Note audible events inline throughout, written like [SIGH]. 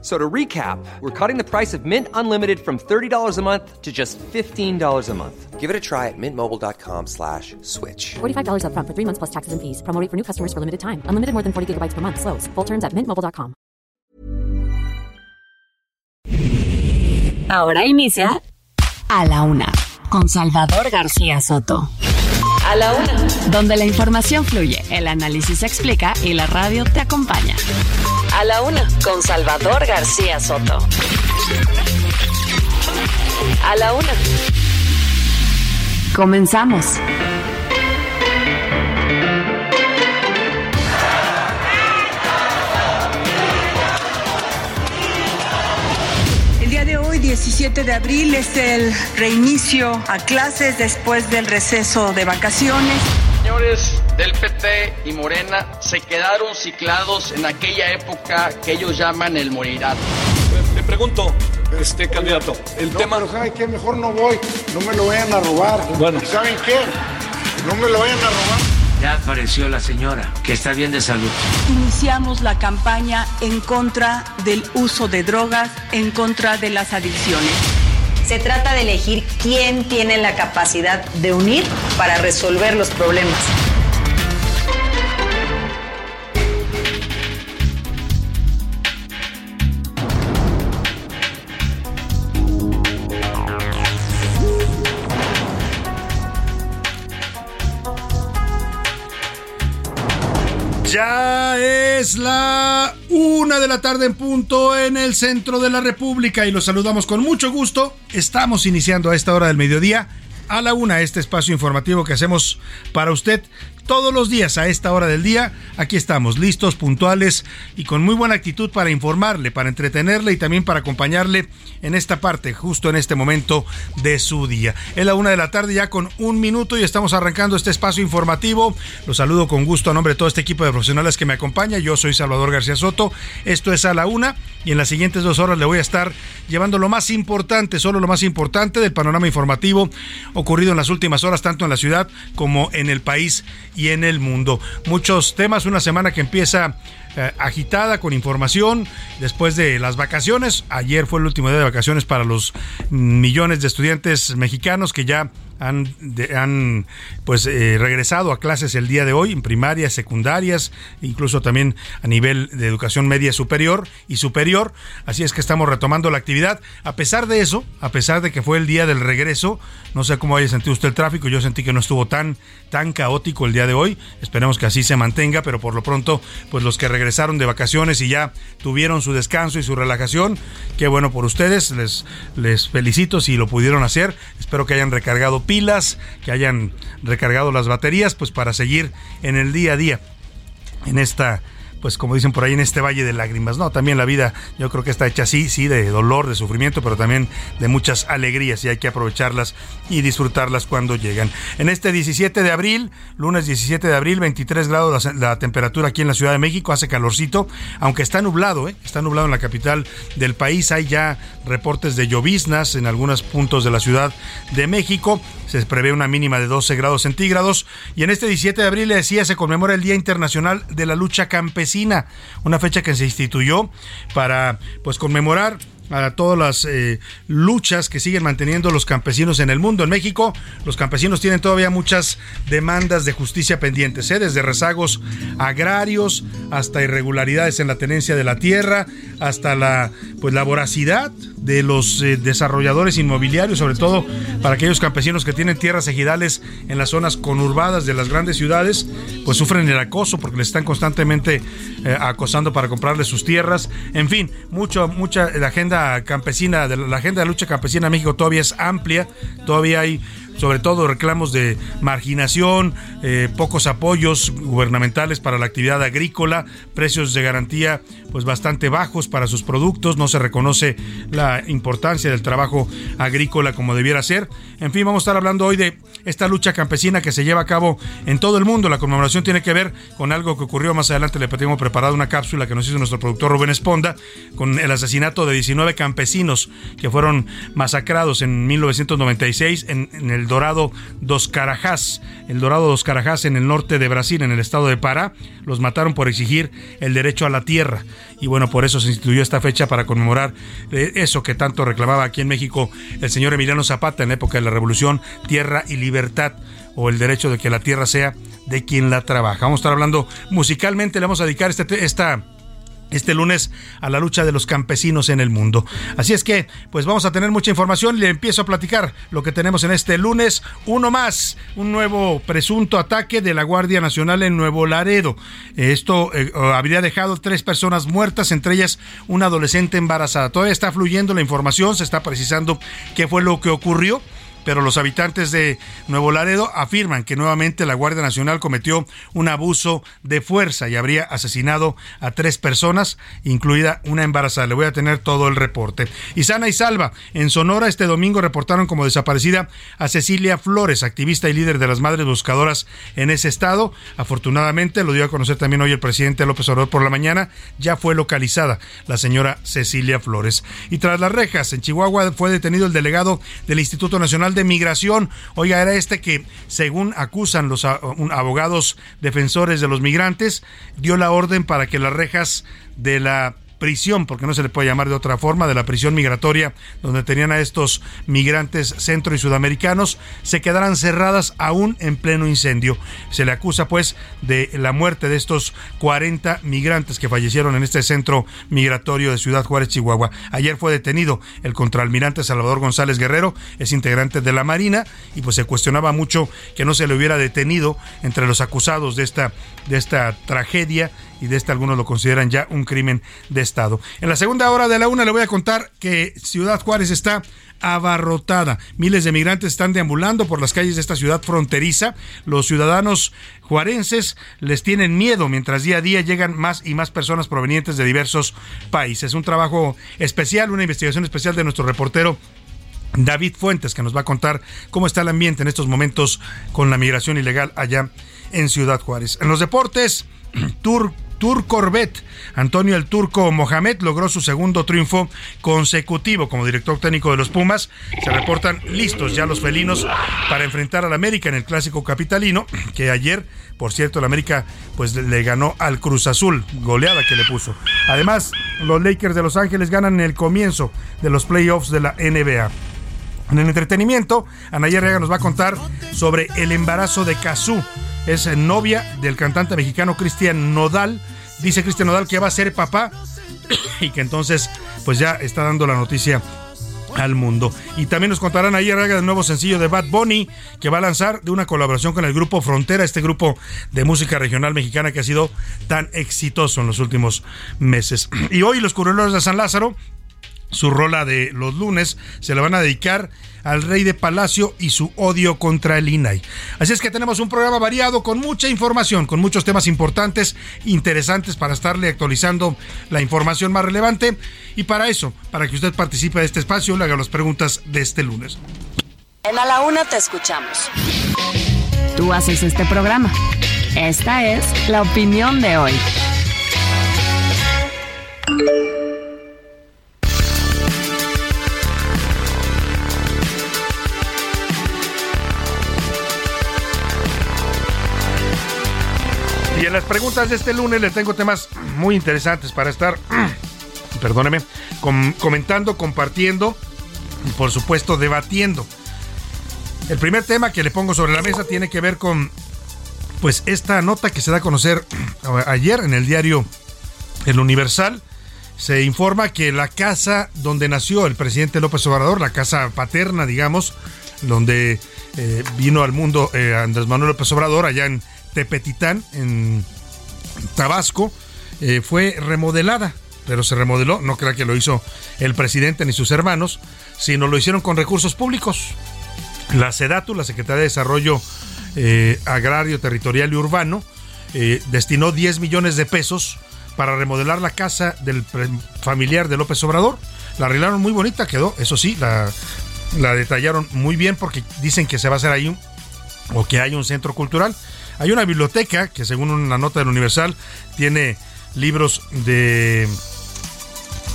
So to recap, we're cutting the price of Mint Unlimited from $30 a month to just $15 a month. Give it a try at mintmobile.com slash switch. $45 up front for three months plus taxes and fees. Promo rate for new customers for limited time. Unlimited more than 40 gigabytes per month. Slows. Full terms at mintmobile.com. Ahora inicia A la Una con Salvador García Soto. A la Una. Donde la información fluye, el análisis se explica y la radio te acompaña. A la Una con Salvador García Soto. A la Una. Comenzamos. El día de hoy, 17 de abril, es el reinicio a clases después del receso de vacaciones. Señores del PT y Morena se quedaron ciclados en aquella época que ellos llaman el morirán. Le pregunto, este candidato, el No, tema. pero ¿saben qué? Mejor no voy. No me lo vayan a robar. Bueno. ¿Saben qué? No me lo vayan a robar. Ya apareció la señora, que está bien de salud. Iniciamos la campaña en contra del uso de drogas, en contra de las adicciones. Se trata de elegir quién tiene la capacidad de unir para resolver los problemas. Es la una de la tarde en punto en el centro de la República y los saludamos con mucho gusto. Estamos iniciando a esta hora del mediodía a la una este espacio informativo que hacemos para usted todos los días a esta hora del día. Aquí estamos listos, puntuales y con muy buena actitud para informarle, para entretenerle y también para acompañarle en esta parte, justo en este momento de su día. Es la una de la tarde ya con un minuto y estamos arrancando este espacio informativo. Los saludo con gusto a nombre de todo este equipo de profesionales que me acompaña. Yo soy Salvador García Soto. Esto es a la una y en las siguientes dos horas le voy a estar llevando lo más importante, solo lo más importante del panorama informativo ocurrido en las últimas horas, tanto en la ciudad como en el país y en el mundo. Muchos temas, una semana que empieza eh, agitada con información después de las vacaciones. Ayer fue el último día de vacaciones para los millones de estudiantes mexicanos que ya han, han pues eh, regresado a clases el día de hoy en primarias, secundarias, incluso también a nivel de educación media superior y superior. Así es que estamos retomando la actividad. A pesar de eso, a pesar de que fue el día del regreso, no sé cómo haya sentido usted el tráfico, yo sentí que no estuvo tan tan caótico el día de hoy. Esperemos que así se mantenga, pero por lo pronto, pues los que regresaron de vacaciones y ya tuvieron su descanso y su relajación, qué bueno por ustedes, les les felicito si lo pudieron hacer. Espero que hayan recargado pilas, que hayan recargado las baterías, pues para seguir en el día a día en esta pues como dicen por ahí en este valle de lágrimas, no, también la vida yo creo que está hecha así, sí, de dolor, de sufrimiento, pero también de muchas alegrías y hay que aprovecharlas y disfrutarlas cuando llegan. En este 17 de abril, lunes 17 de abril, 23 grados la, temperatura aquí en la Ciudad de México, hace calorcito, aunque está nublado, ¿eh? está nublado en la capital del país, hay ya reportes de lloviznas en algunos puntos de la Ciudad de México, se prevé una mínima de 12 grados centígrados y en este 17 de abril, le decía, se conmemora el Día Internacional de la Lucha Campesina, una fecha que se instituyó para pues conmemorar a todas las eh, luchas que siguen manteniendo los campesinos en el mundo. En México, los campesinos tienen todavía muchas demandas de justicia pendientes, ¿eh? desde rezagos agrarios hasta irregularidades en la tenencia de la tierra, hasta la pues la voracidad de los eh, desarrolladores inmobiliarios, sobre todo para aquellos campesinos que tienen tierras ejidales en las zonas conurbadas de las grandes ciudades, pues sufren el acoso porque les están constantemente eh, acosando para comprarles sus tierras. En fin, mucho, mucha la agenda campesina, la agenda de lucha campesina en México todavía es amplia, todavía hay sobre todo reclamos de marginación, eh, pocos apoyos gubernamentales para la actividad agrícola, precios de garantía pues bastante bajos para sus productos, no se reconoce la importancia del trabajo agrícola como debiera ser. En fin, vamos a estar hablando hoy de esta lucha campesina que se lleva a cabo en todo el mundo. La conmemoración tiene que ver con algo que ocurrió más adelante. Le tenemos preparado una cápsula que nos hizo nuestro productor Rubén Esponda con el asesinato de 19 campesinos que fueron masacrados en 1996 en, en el Dorado dos Carajás. El Dorado dos Carajás en el norte de Brasil, en el estado de Pará. Los mataron por exigir el derecho a la tierra. Y bueno, por eso se instituyó esta fecha para conmemorar eh, eso que tanto reclamaba aquí en México el señor Emiliano Zapata en la época de la Revolución, tierra y libertad o el derecho de que la tierra sea de quien la trabaja. Vamos a estar hablando musicalmente, le vamos a dedicar este, esta este lunes a la lucha de los campesinos en el mundo. Así es que, pues vamos a tener mucha información y le empiezo a platicar lo que tenemos en este lunes. Uno más, un nuevo presunto ataque de la Guardia Nacional en Nuevo Laredo. Esto eh, habría dejado tres personas muertas, entre ellas una adolescente embarazada. Todavía está fluyendo la información, se está precisando qué fue lo que ocurrió pero los habitantes de Nuevo Laredo afirman que nuevamente la Guardia Nacional cometió un abuso de fuerza y habría asesinado a tres personas, incluida una embarazada. Le voy a tener todo el reporte. Y sana y salva, en Sonora este domingo reportaron como desaparecida a Cecilia Flores, activista y líder de las Madres Buscadoras en ese estado. Afortunadamente, lo dio a conocer también hoy el presidente López Obrador por la mañana, ya fue localizada la señora Cecilia Flores. Y tras las rejas, en Chihuahua fue detenido el delegado del Instituto Nacional de Migración. Oiga, era este que, según acusan los abogados defensores de los migrantes, dio la orden para que las rejas de la prisión, porque no se le puede llamar de otra forma, de la prisión migratoria, donde tenían a estos migrantes centro y sudamericanos, se quedarán cerradas aún en pleno incendio. Se le acusa pues de la muerte de estos 40 migrantes que fallecieron en este centro migratorio de Ciudad Juárez, Chihuahua. Ayer fue detenido el contraalmirante Salvador González Guerrero, es integrante de la Marina, y pues se cuestionaba mucho que no se le hubiera detenido entre los acusados de esta, de esta tragedia y de este algunos lo consideran ya un crimen de Estado. En la segunda hora de la una le voy a contar que Ciudad Juárez está abarrotada. Miles de migrantes están deambulando por las calles de esta ciudad fronteriza. Los ciudadanos juarenses les tienen miedo mientras día a día llegan más y más personas provenientes de diversos países. Un trabajo especial, una investigación especial de nuestro reportero David Fuentes, que nos va a contar cómo está el ambiente en estos momentos con la migración ilegal allá en Ciudad Juárez. En los deportes, [CLEARS THROAT] Tour Tour Corvette. Antonio el Turco Mohamed logró su segundo triunfo consecutivo como director técnico de los Pumas. Se reportan listos ya los felinos para enfrentar al América en el clásico capitalino, [CLEARS THROAT] que ayer, por cierto, el América pues le ganó al Cruz Azul, goleada que le puso. Además, los Lakers de Los Ángeles ganan en el comienzo de los playoffs de la NBA. En el entretenimiento, Anaya Rega nos va a contar sobre el embarazo de Kazú es novia del cantante mexicano Cristian Nodal. Dice Cristian Nodal que va a ser papá [COUGHS] y que entonces pues ya está dando la noticia al mundo. Y también nos contarán ayer el nuevo sencillo de Bad Bunny que va a lanzar de una colaboración con el grupo Frontera, este grupo de música regional mexicana que ha sido tan exitoso en los últimos meses. [COUGHS] Y hoy los curreros de San Lázaro su rola de los lunes se la van a dedicar al rey de Palacio y su odio contra el INAI. Así es que tenemos un programa variado con mucha información, con muchos temas importantes, interesantes para estarle actualizando la información más relevante. Y para eso, para que usted participe de este espacio, le haga las preguntas de este lunes. En A la Una te escuchamos. Tú haces este programa. Esta es la opinión de hoy. En las preguntas de este lunes les tengo temas muy interesantes para estar, [CLEARS THROAT] perdóneme, comentando, compartiendo y por supuesto debatiendo. El primer tema que le pongo sobre la mesa tiene que ver con pues esta nota que se da a conocer [CLEARS THROAT] ayer en el diario El Universal. Se informa que la casa donde nació el presidente López Obrador, la casa paterna, digamos, donde eh, vino al mundo eh, Andrés Manuel López Obrador, allá en Tepetitán, en Tabasco, eh, fue remodelada, pero se remodeló, no crea que lo hizo el presidente ni sus hermanos, sino lo hicieron con recursos públicos. La SEDATU, la Secretaría de Desarrollo eh, Agrario, Territorial y Urbano, eh, destinó 10 millones de pesos para remodelar la casa del familiar de López Obrador. La arreglaron muy bonita, quedó, eso sí, la, la detallaron muy bien porque dicen que se va a hacer ahí o que hay un centro cultural. Hay una biblioteca que según una nota del Universal tiene libros de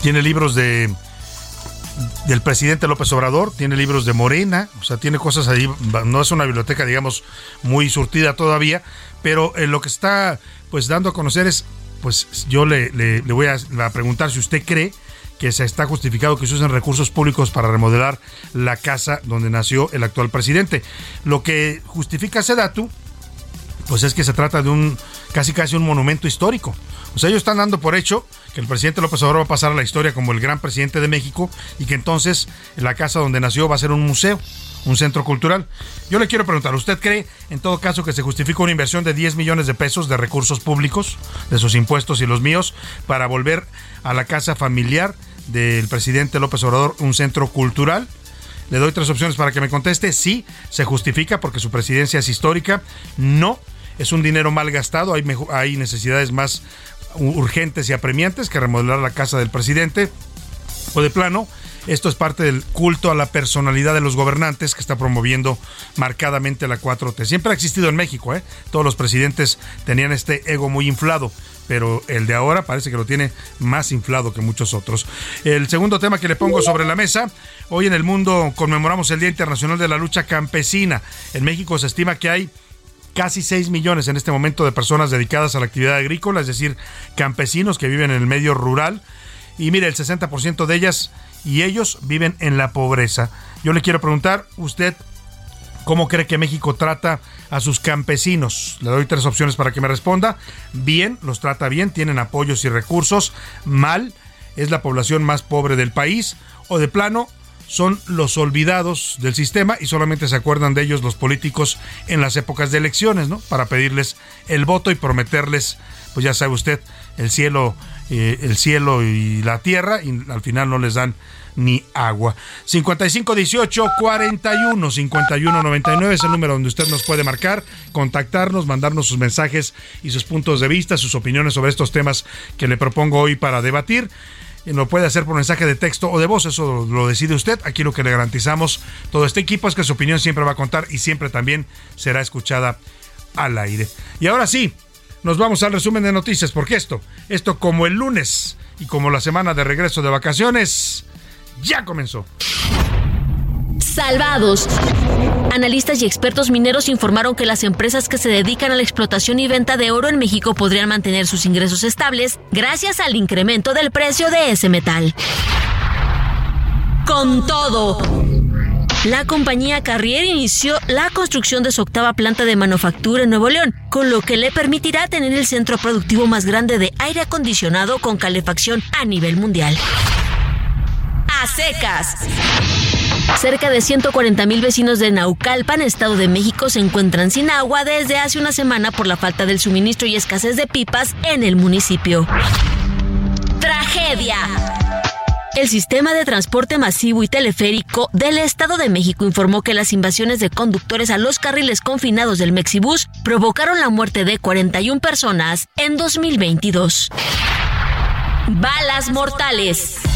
tiene libros de del presidente López Obrador, tiene libros de Morena, o sea, tiene cosas ahí, no es una biblioteca, digamos, muy surtida todavía, pero eh, lo que está pues dando a conocer es, pues yo le, voy a, a, preguntar si usted cree que se está justificado que se usen recursos públicos para remodelar la casa donde nació el actual presidente. Lo que justifica Sedatu, pues es que se trata de un casi casi un monumento histórico. O sea, ellos están dando por hecho que el presidente López Obrador va a pasar a la historia como el gran presidente de México y que entonces la casa donde nació va a ser un museo, un centro cultural. Yo le quiero preguntar, ¿usted cree en todo caso que se justifica una inversión de 10 millones de pesos de recursos públicos, de sus impuestos y los míos, para volver a la casa familiar del presidente López Obrador un centro cultural? Le doy tres opciones para que me conteste. Sí, se justifica porque su presidencia es histórica. No, es un dinero mal gastado. Hay, hay necesidades más urgentes y apremiantes que remodelar la casa del presidente. O de plano, esto es parte del culto a la personalidad de los gobernantes que está promoviendo marcadamente la 4T. Siempre ha existido en México, ¿eh? Todos los presidentes tenían este ego muy inflado pero el de ahora parece que lo tiene más inflado que muchos otros. El segundo tema que le pongo sobre la mesa, hoy en el mundo conmemoramos el Día Internacional de la Lucha Campesina. En México se estima que hay casi 6 millones en este momento de personas dedicadas a la actividad agrícola, es decir, campesinos que viven en el medio rural. Y mire, el 60% de ellas y ellos viven en la pobreza. Yo le quiero preguntar, ¿usted cómo cree que México trata a sus campesinos? Le doy tres opciones para que me responda. Bien, los trata bien, tienen apoyos y recursos. Mal, es la población más pobre del país. O de plano, son los olvidados del sistema y solamente se acuerdan de ellos los políticos en las épocas de elecciones, ¿no? Para pedirles el voto y prometerles, pues ya sabe usted, el cielo, eh, el cielo y la tierra y al final no les dan ni agua. 55 18 41 51 99 es el número donde usted nos puede marcar, contactarnos, mandarnos sus mensajes y sus puntos de vista, sus opiniones sobre estos temas que le propongo hoy para debatir lo puede hacer por mensaje de texto o de voz, eso lo decide usted. Aquí lo que le garantizamos todo este equipo es que su opinión siempre va a contar y siempre también será escuchada al aire. Y ahora sí, nos vamos al resumen de noticias, porque esto, esto como el lunes y como la semana de regreso de vacaciones, ya comenzó salvados. Analistas y expertos mineros informaron que las empresas que se dedican a la explotación y venta de oro en México podrían mantener sus ingresos estables gracias al incremento del precio de ese metal. Con todo. La compañía Carrier inició la construcción de su octava planta de manufactura en Nuevo León, con lo que le permitirá tener el centro productivo más grande de aire acondicionado con calefacción a nivel mundial. A secas. Cerca de 140 mil vecinos de Naucalpan, Estado de México, se encuentran sin agua desde hace una semana por la falta del suministro y escasez de pipas en el municipio. Tragedia. El sistema de transporte masivo y teleférico del Estado de México informó que las invasiones de conductores a los carriles confinados del Mexibus provocaron la muerte de 41 personas en 2022. Balas mortales.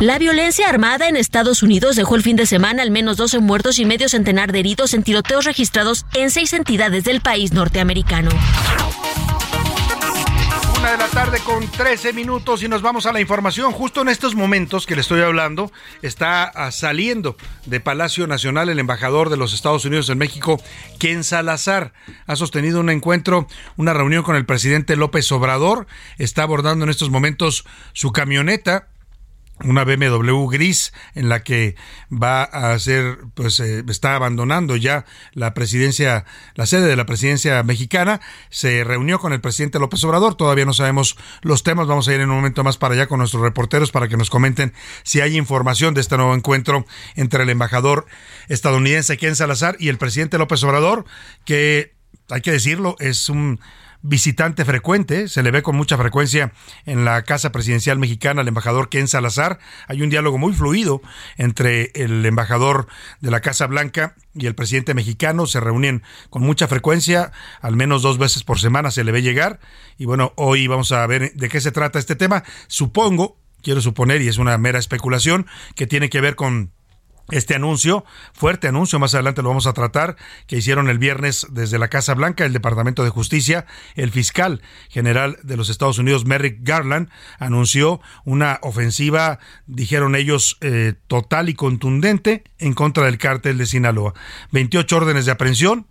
La violencia armada en Estados Unidos dejó el fin de semana al menos 12 muertos y medio centenar de heridos en tiroteos registrados en seis entidades del país norteamericano. Una de la tarde con 13 minutos y nos vamos a la información. Justo en estos momentos que le estoy hablando, está saliendo de Palacio Nacional el embajador de los Estados Unidos en México, Ken Salazar. Ha sostenido un encuentro, una reunión con el presidente López Obrador. Está abordando en estos momentos su camioneta una BMW gris en la que va a ser, pues eh, está abandonando ya la presidencia, la sede de la presidencia mexicana. Se reunió con el presidente López Obrador. Todavía no sabemos los temas. Vamos a ir en un momento más para allá con nuestros reporteros para que nos comenten si hay información de este nuevo encuentro entre el embajador estadounidense Ken Salazar y el presidente López Obrador, que hay que decirlo, es un visitante frecuente, se le ve con mucha frecuencia en la Casa Presidencial Mexicana al embajador Ken Salazar. Hay un diálogo muy fluido entre el embajador de la Casa Blanca y el presidente mexicano. Se reúnen con mucha frecuencia, al menos dos veces por semana se le ve llegar. Y bueno, hoy vamos a ver de qué se trata este tema. Supongo, quiero suponer, y es una mera especulación, que tiene que ver con este anuncio, fuerte anuncio, más adelante lo vamos a tratar, que hicieron el viernes desde la Casa Blanca, el Departamento de Justicia, el fiscal general de los Estados Unidos, Merrick Garland, anunció una ofensiva, dijeron ellos, eh, total y contundente en contra del cártel de Sinaloa. 28 órdenes de aprehensión,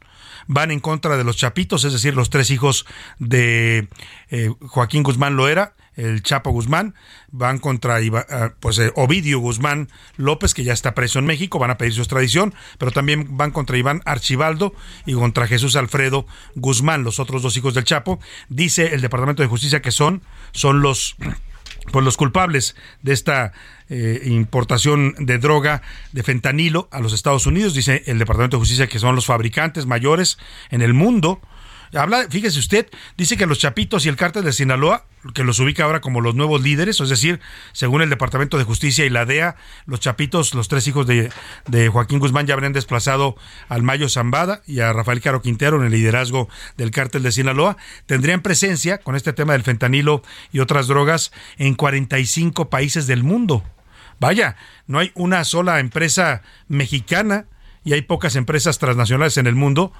van en contra de los Chapitos, es decir, los tres hijos de eh, Joaquín Guzmán Loera, el Chapo Guzmán, van contra eh, pues, eh, Ovidio Guzmán López, que ya está preso en México, van a pedir su extradición, pero también van contra Iván Archibaldo y contra Jesús Alfredo Guzmán, los otros dos hijos del Chapo. Dice el Departamento de Justicia que son, son los pues los culpables de esta eh, importación de droga de fentanilo a los Estados Unidos, dice el Departamento de Justicia que son los fabricantes mayores en el mundo Habla, fíjese usted, dice que los Chapitos y el cártel de Sinaloa, que los ubica ahora como los nuevos líderes, es decir, según el Departamento de Justicia y la DEA, los Chapitos, los tres hijos de, de Joaquín Guzmán ya habrían desplazado al Mayo Zambada y a Rafael Caro Quintero en el liderazgo del cártel de Sinaloa, tendrían presencia con este tema del fentanilo y otras drogas en 45 países del mundo. Vaya, no hay una sola empresa mexicana y hay pocas empresas transnacionales en el mundo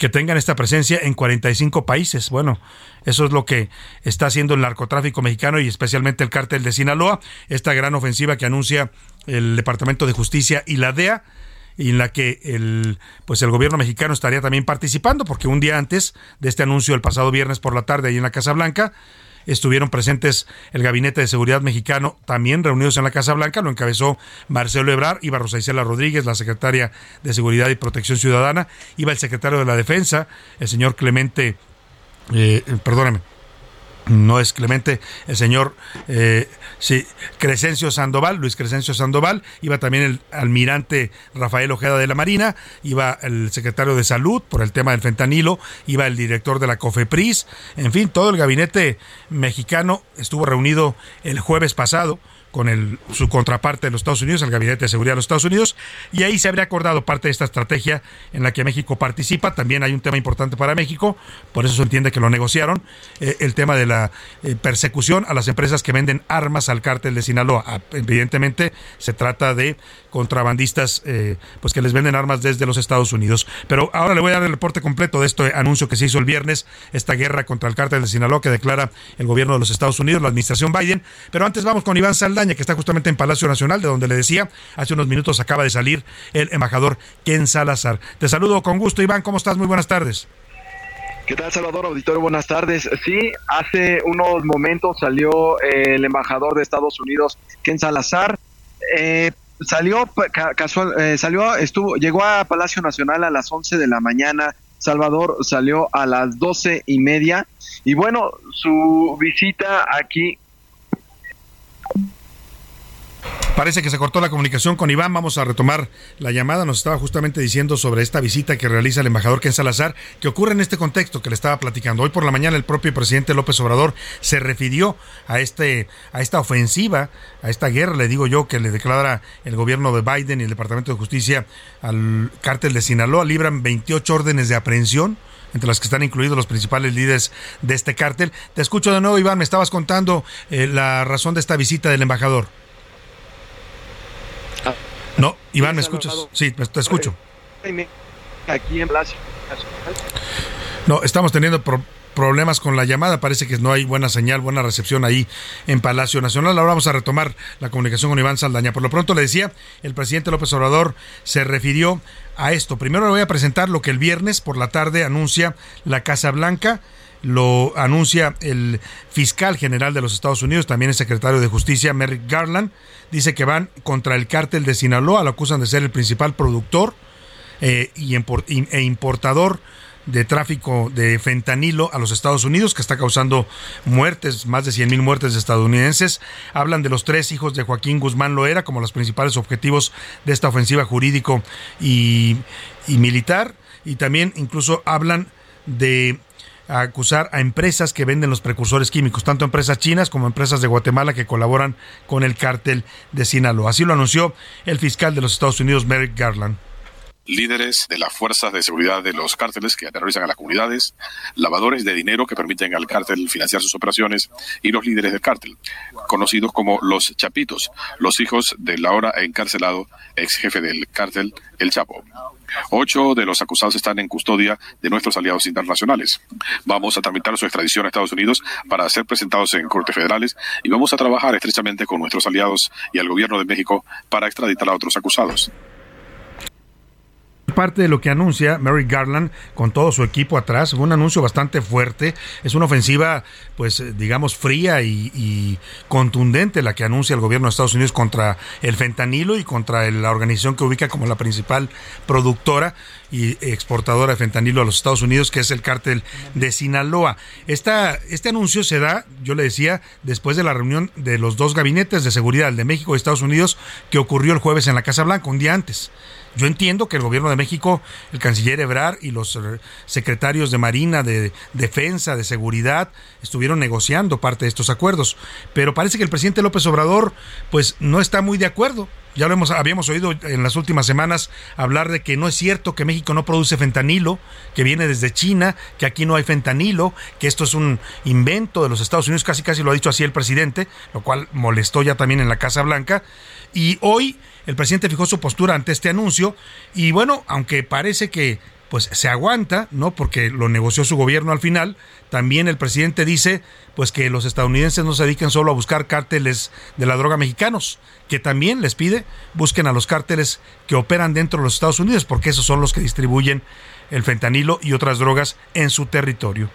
que tengan esta presencia en 45 países. Bueno, eso es lo que está haciendo el narcotráfico mexicano y especialmente el cártel de Sinaloa, esta gran ofensiva que anuncia el Departamento de Justicia y la DEA y en la que el pues el gobierno mexicano estaría también participando porque un día antes de este anuncio el pasado viernes por la tarde ahí en la Casa Blanca estuvieron presentes el Gabinete de Seguridad Mexicano, también reunidos en la Casa Blanca, lo encabezó Marcelo Ebrar, iba Rosa Isela Rodríguez, la secretaria de Seguridad y Protección Ciudadana, iba el secretario de la Defensa, el señor Clemente, eh, perdóname, no es Clemente, el señor eh, Crescencio Sandoval, Luis Crescencio Sandoval, iba también el almirante Rafael Ojeda de la Marina, iba el secretario de Salud por el tema del fentanilo, iba el director de la COFEPRIS, en fin, todo el gabinete mexicano estuvo reunido el jueves pasado con el, su contraparte de los Estados Unidos, el Gabinete de Seguridad de los Estados Unidos, y ahí se habría acordado parte de esta estrategia en la que México participa. También hay un tema importante para México, por eso se entiende que lo negociaron, eh, el tema de la eh, persecución a las empresas que venden armas al cártel de Sinaloa. Ah, evidentemente se trata de contrabandistas eh, pues que les venden armas desde los Estados Unidos. Pero ahora le voy a dar el reporte completo de este anuncio que se hizo el viernes, esta guerra contra el cártel de Sinaloa que declara el gobierno de los Estados Unidos, la administración Biden. Pero antes vamos con Iván Salda que está justamente en Palacio Nacional, de donde le decía, hace unos minutos acaba de salir el embajador Ken Salazar. Te saludo con gusto, Iván, ¿cómo estás? Muy buenas tardes. ¿Qué tal, Salvador Auditorio? Buenas tardes. Sí, hace unos momentos salió el embajador de Estados Unidos, Ken Salazar. Eh, salió casual, eh, salió, estuvo, llegó a Palacio Nacional a las 11 de la mañana. Salvador salió a las doce y media. Y bueno, su visita aquí Parece que se cortó la comunicación con Iván. Vamos a retomar la llamada. Nos estaba justamente diciendo sobre esta visita que realiza el embajador Ken Salazar, que ocurre en este contexto que le estaba platicando. Hoy por la mañana el propio presidente López Obrador se refirió a este a esta ofensiva, a esta guerra, le digo yo, que le declara el gobierno de Biden y el Departamento de Justicia al cártel de Sinaloa. Libran 28 órdenes de aprehensión entre las que están incluidos los principales líderes de este cártel. Te escucho de nuevo, Iván. Me estabas contando eh, la razón de esta visita del embajador. No, Iván, ¿me escuchas? Sí, te escucho. Aquí en No, estamos teniendo problemas con la llamada. Parece que no hay buena señal, buena recepción ahí en Palacio Nacional. Ahora vamos a retomar la comunicación con Iván Saldaña. Por lo pronto le decía, el presidente López Obrador se refirió a esto. Primero le voy a presentar lo que el viernes por la tarde anuncia la Casa Blanca lo anuncia el fiscal general de los Estados Unidos, también el secretario de Justicia, Merrick Garland, dice que van contra el cártel de Sinaloa, lo acusan de ser el principal productor eh, y e importador de tráfico de fentanilo a los Estados Unidos, que está causando muertes, más de 100 mil muertes estadounidenses. Hablan de los tres hijos de Joaquín Guzmán Loera como los principales objetivos de esta ofensiva jurídico y militar. Y también incluso hablan de a acusar a empresas que venden los precursores químicos, tanto empresas chinas como empresas de Guatemala que colaboran con el cártel de Sinaloa. Así lo anunció el fiscal de los Estados Unidos, Merrick Garland líderes de las fuerzas de seguridad de los cárteles que aterrorizan a las comunidades, lavadores de dinero que permiten al cártel financiar sus operaciones y los líderes del cártel, conocidos como los Chapitos, los hijos del ahora encarcelado ex jefe del cártel, el Chapo. Ocho de los acusados están en custodia de nuestros aliados internacionales. Vamos a tramitar su extradición a Estados Unidos para ser presentados en cortes federales y vamos a trabajar estrechamente con nuestros aliados y al gobierno de México para extraditar a otros acusados parte de lo que anuncia Mary Garland con todo su equipo atrás. Fue un anuncio bastante fuerte. Es una ofensiva, pues, eh, digamos, fría y, contundente la que anuncia el gobierno de Estados Unidos contra el fentanilo y contra la organización que ubica como la principal productora y exportadora de fentanilo a los Estados Unidos, que es el cártel de Sinaloa. Este anuncio se da, yo le decía, después de la reunión de los dos gabinetes de seguridad, el de México y Estados Unidos, que ocurrió el jueves en la Casa Blanca, un día antes. Yo entiendo que el gobierno de México, el canciller Ebrard y los eh, secretarios de Marina, de Defensa, de Seguridad, estuvieron negociando parte de estos acuerdos, pero parece que el presidente López Obrador pues no está muy de acuerdo. Ya lo hemos, habíamos oído en las últimas semanas hablar de que no es cierto que México no produce fentanilo, que viene desde China, que aquí no hay fentanilo, que esto es un invento de los Estados Unidos, casi casi lo ha dicho así el presidente, lo cual molestó ya también en la Casa Blanca. Y hoy el presidente fijó su postura ante este anuncio y bueno, aunque parece que pues se aguanta, ¿no? Porque lo negoció su gobierno al final. También el presidente dice, pues que los estadounidenses no se dediquen solo a buscar cárteles de la droga mexicanos, que también les pide busquen a los cárteles que operan dentro de los Estados Unidos, porque esos son los que distribuyen el fentanilo y otras drogas en su territorio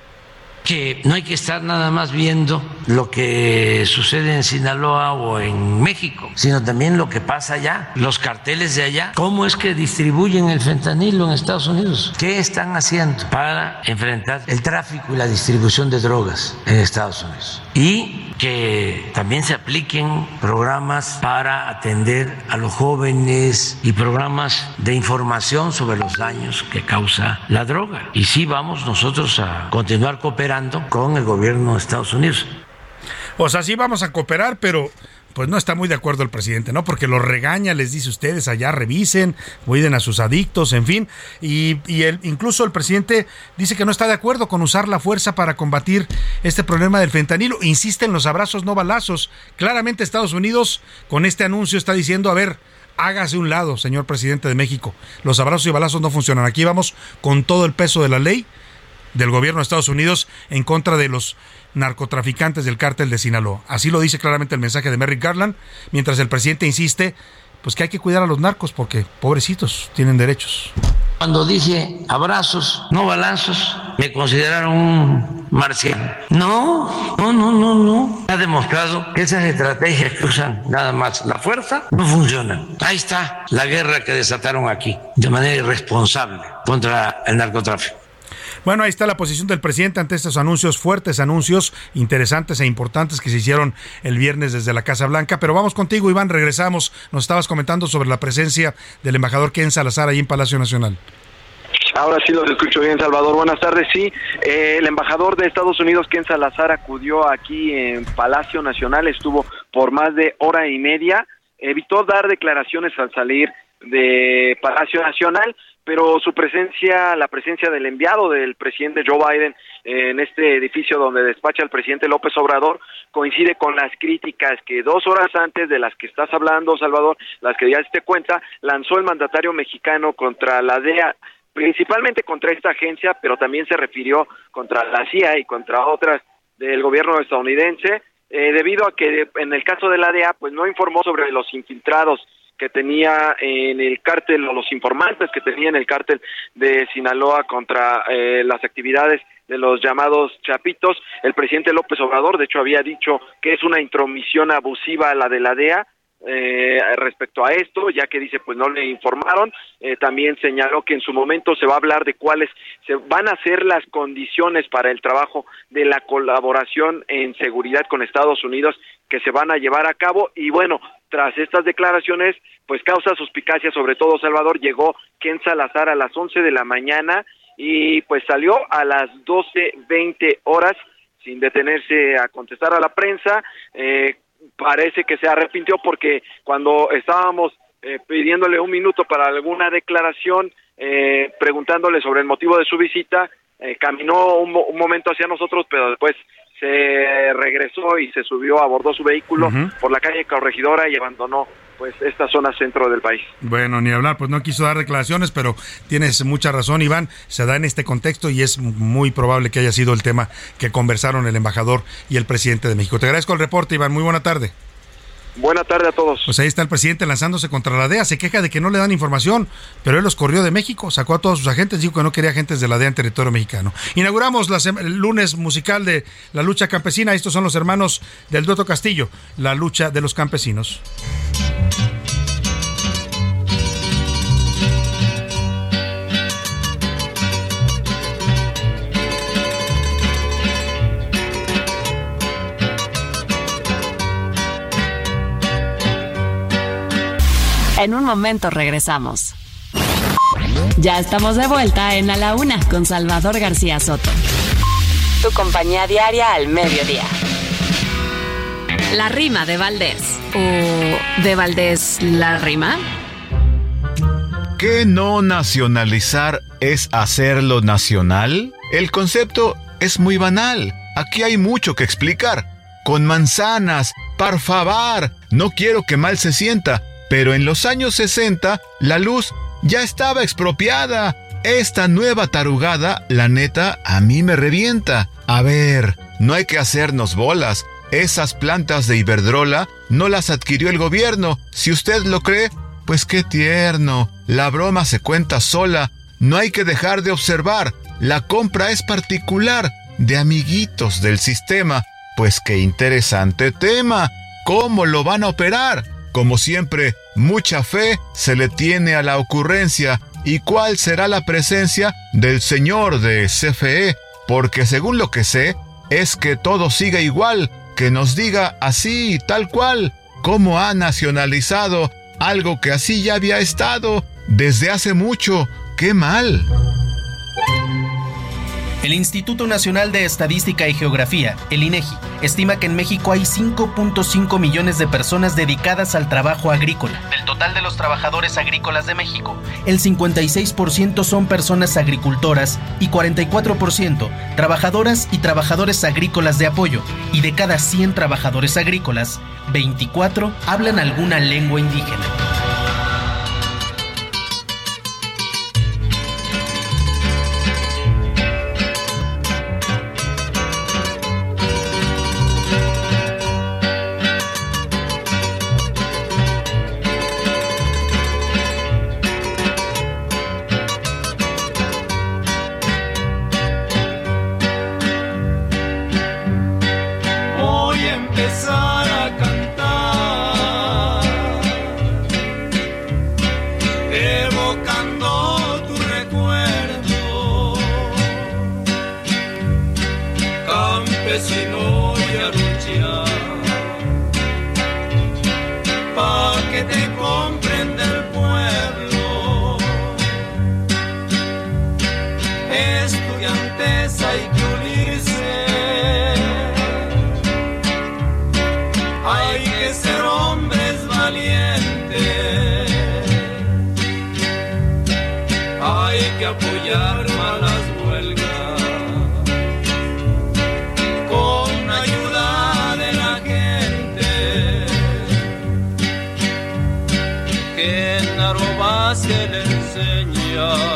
que no hay que estar nada más viendo lo que sucede en Sinaloa o en México, sino también lo que pasa allá, los carteles de allá, cómo es que distribuyen el fentanilo en Estados Unidos, qué están haciendo para enfrentar el tráfico y la distribución de drogas en Estados Unidos. Y que también se apliquen programas para atender a los jóvenes y programas de información sobre los daños que causa la droga. Y sí vamos nosotros a continuar cooperando con el gobierno de Estados Unidos. O sea, sí vamos a cooperar, pero pues no está muy de acuerdo el presidente, ¿no? Porque los regaña, les dice ustedes allá revisen, cuiden a sus adictos, en fin. Y, y incluso el presidente dice que no está de acuerdo con usar la fuerza para combatir este problema del fentanilo. Insiste en los abrazos, no balazos. Claramente Estados Unidos con este anuncio está diciendo, a ver, hágase un lado, señor presidente de México. Los abrazos y balazos no funcionan. Aquí vamos con todo el peso de la ley del gobierno de Estados Unidos en contra de los narcotraficantes del cártel de Sinaloa. Así lo dice claramente el mensaje de Merrick Garland, mientras el presidente insiste pues que hay que cuidar a los narcos porque pobrecitos tienen derechos. Cuando dije abrazos, no balazos, me consideraron un. No, no, no, no, no. Ha demostrado que esas estrategias que usan nada más la fuerza no funcionan. Ahí está la guerra que desataron aquí de manera irresponsable contra el narcotráfico. Bueno, ahí está la posición del presidente ante estos anuncios, fuertes anuncios, interesantes e importantes que se hicieron el viernes desde la Casa Blanca. Pero vamos contigo, Iván, regresamos. Nos estabas comentando sobre la presencia del embajador Ken Salazar ahí en Palacio Nacional. Ahora sí los escucho bien, Salvador. Buenas tardes. Sí, eh, el embajador de Estados Unidos, Ken Salazar, acudió aquí en Palacio Nacional, estuvo por más de hora y media, evitó dar declaraciones al salir de Palacio Nacional, pero su presencia, la presencia del enviado del presidente Joe Biden en este edificio donde despacha el presidente López Obrador coincide con las críticas que dos horas antes de las que estás hablando, Salvador, las que ya te cuenta, lanzó el mandatario mexicano contra la DEA, principalmente contra esta agencia, pero también se refirió contra la CIA y contra otras del gobierno estadounidense, eh, debido a que en el caso de la DEA, pues no informó sobre los infiltrados que tenía en el cártel o los informantes que tenía en el cártel de Sinaloa contra eh, las actividades de los llamados chapitos. El presidente López Obrador, de hecho, había dicho que es una intromisión abusiva a la de la DEA. Eh, respecto a esto, ya que dice pues no le informaron, eh, también señaló que en su momento se va a hablar de cuáles se van a ser las condiciones para el trabajo de la colaboración en seguridad con Estados Unidos que se van a llevar a cabo y bueno, tras estas declaraciones, pues causa suspicacia, sobre todo Salvador, llegó Ken Salazar a las 11 de la mañana y pues salió a las 12.20 horas sin detenerse a contestar a la prensa. Eh, parece que se arrepintió porque cuando estábamos eh, pidiéndole un minuto para alguna declaración, eh, preguntándole sobre el motivo de su visita, eh, caminó un, un, momento hacia nosotros, pero después se regresó y se subió, abordó su vehículo por la calle Corregidora y abandonó pues esta zona centro del país. Bueno, ni hablar, pues no quiso dar declaraciones, pero tienes mucha razón, Iván, se da en este contexto y es muy probable que haya sido el tema que conversaron el embajador y el presidente de México. Te agradezco el reporte, Iván, muy buena tarde. Buena tarde a todos. Pues ahí está el presidente lanzándose contra la DEA, se queja de que no le dan información, pero él los corrió de México, sacó a todos sus agentes, dijo que no quería agentes de la DEA en territorio mexicano. Inauguramos el lunes musical de la lucha campesina, estos son los hermanos del Dueto Castillo, la lucha de los campesinos. En un momento regresamos. Ya estamos de vuelta en A la Una con Salvador García Soto. Tu compañía diaria al mediodía. La rima de Valdés. ¿O de Valdés la rima? ¿Qué no nacionalizar es hacerlo nacional? El concepto es muy banal. Aquí hay mucho que explicar. Con manzanas, favor, no quiero que mal se sienta. Pero en los años 60, la luz ya estaba expropiada. Esta nueva tarugada, la neta, a mí me revienta. A ver, no hay que hacernos bolas. Esas plantas de Iberdrola no las adquirió el gobierno. Si usted lo cree, pues qué tierno. La broma se cuenta sola. No hay que dejar de observar. La compra es particular, de amiguitos del sistema. Pues qué interesante tema. ¿Cómo lo van a operar? Como siempre, mucha fe se le tiene a la ocurrencia y cuál será la presencia del señor de CFE, porque según lo que sé, es que todo siga igual, que nos diga así, tal cual, cómo ha nacionalizado algo que así ya había estado desde hace mucho. ¡Qué mal! El Instituto Nacional de Estadística y Geografía, el INEGI, estima que en México hay 5.5 millones de personas dedicadas al trabajo agrícola. Del total de los trabajadores agrícolas de México, el 56% son personas agricultoras y 44% trabajadoras y trabajadores agrícolas de apoyo. Y de cada 100 trabajadores agrícolas, 24 hablan alguna lengua indígena. Oh.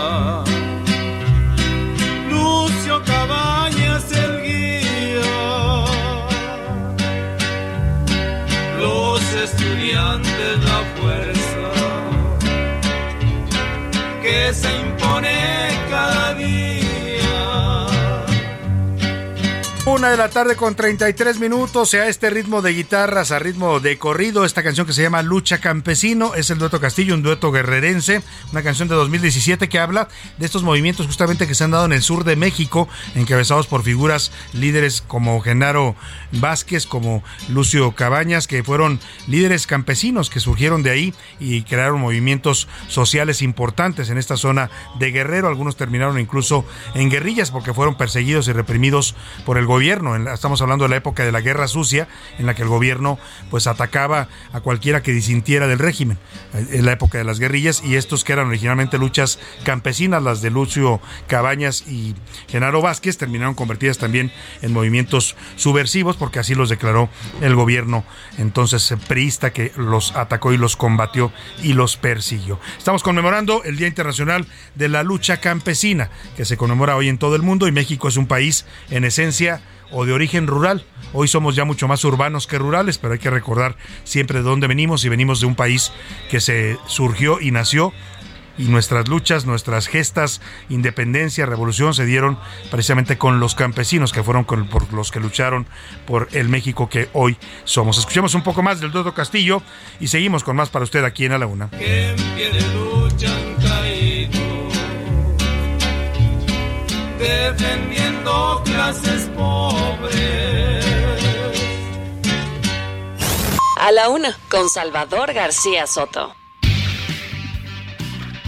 Una de la tarde con 33 minutos, a este ritmo de guitarras, a ritmo de corrido, esta canción que se llama Lucha Campesino, es el dueto Castillo, un dueto guerrerense, una canción de 2017 que habla de estos movimientos justamente que se han dado en el sur de México, encabezados por figuras líderes como Genaro Vázquez, como Lucio Cabañas, que fueron líderes campesinos que surgieron de ahí y crearon movimientos sociales importantes en esta zona de Guerrero, algunos terminaron incluso en guerrillas porque fueron perseguidos y reprimidos por el gobierno. Estamos hablando de la época de la Guerra Sucia, en la que el gobierno pues atacaba a cualquiera que disintiera del régimen. En la época de las guerrillas y estos que eran originalmente luchas campesinas, las de Lucio Cabañas y Genaro Vázquez, terminaron convertidas también en movimientos subversivos porque así los declaró el gobierno entonces priista que los atacó y los combatió y los persiguió. Estamos conmemorando el Día Internacional de la Lucha Campesina, que se conmemora hoy en todo el mundo y México es un país en esencia o de origen rural. Hoy somos ya mucho más urbanos que rurales, pero hay que recordar siempre de dónde venimos y venimos de un país que se surgió y nació y nuestras luchas, nuestras gestas, independencia, revolución se dieron precisamente con los campesinos que fueron con, por los que lucharon por el México que hoy somos. Escuchemos un poco más del Dodo Castillo y seguimos con más para usted aquí en A la Una. Defendiendo clases pobres. A la una, con Salvador García Soto.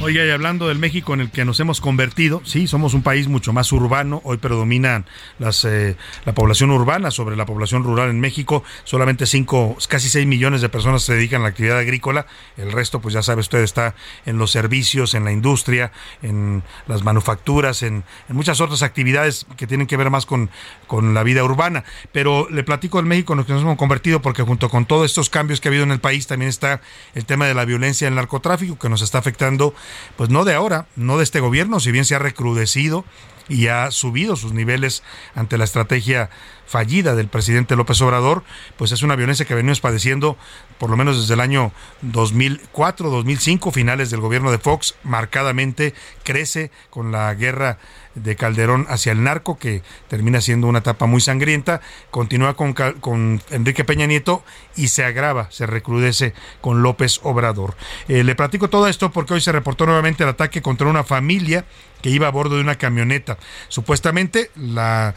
Oiga, y hablando del México en el que nos hemos convertido, sí, somos un país mucho más urbano, hoy predominan las, eh, la población urbana sobre la población rural en México, solamente 5, casi 6 millones de personas se dedican a la actividad agrícola, el resto, pues ya sabe usted, está en los servicios, en la industria, en las manufacturas, en, en muchas otras actividades que tienen que ver más con, con la vida urbana. Pero le platico del México en el que nos hemos convertido porque junto con todos estos cambios que ha habido en el país también está el tema de la violencia y el narcotráfico que nos está afectando pues no de ahora, no de este gobierno, si bien se ha recrudecido y ha subido sus niveles ante la estrategia fallida del presidente López Obrador, pues es una violencia que venimos padeciendo por lo menos desde el año 2004, 2005, finales del gobierno de Fox, marcadamente crece con la guerra de Calderón hacia el narco, que termina siendo una etapa muy sangrienta, continúa con, Enrique Peña Nieto y se agrava, se recrudece con López Obrador. Eh, le platico todo esto porque hoy se reportó nuevamente el ataque contra una familia que iba a bordo de una camioneta. Supuestamente las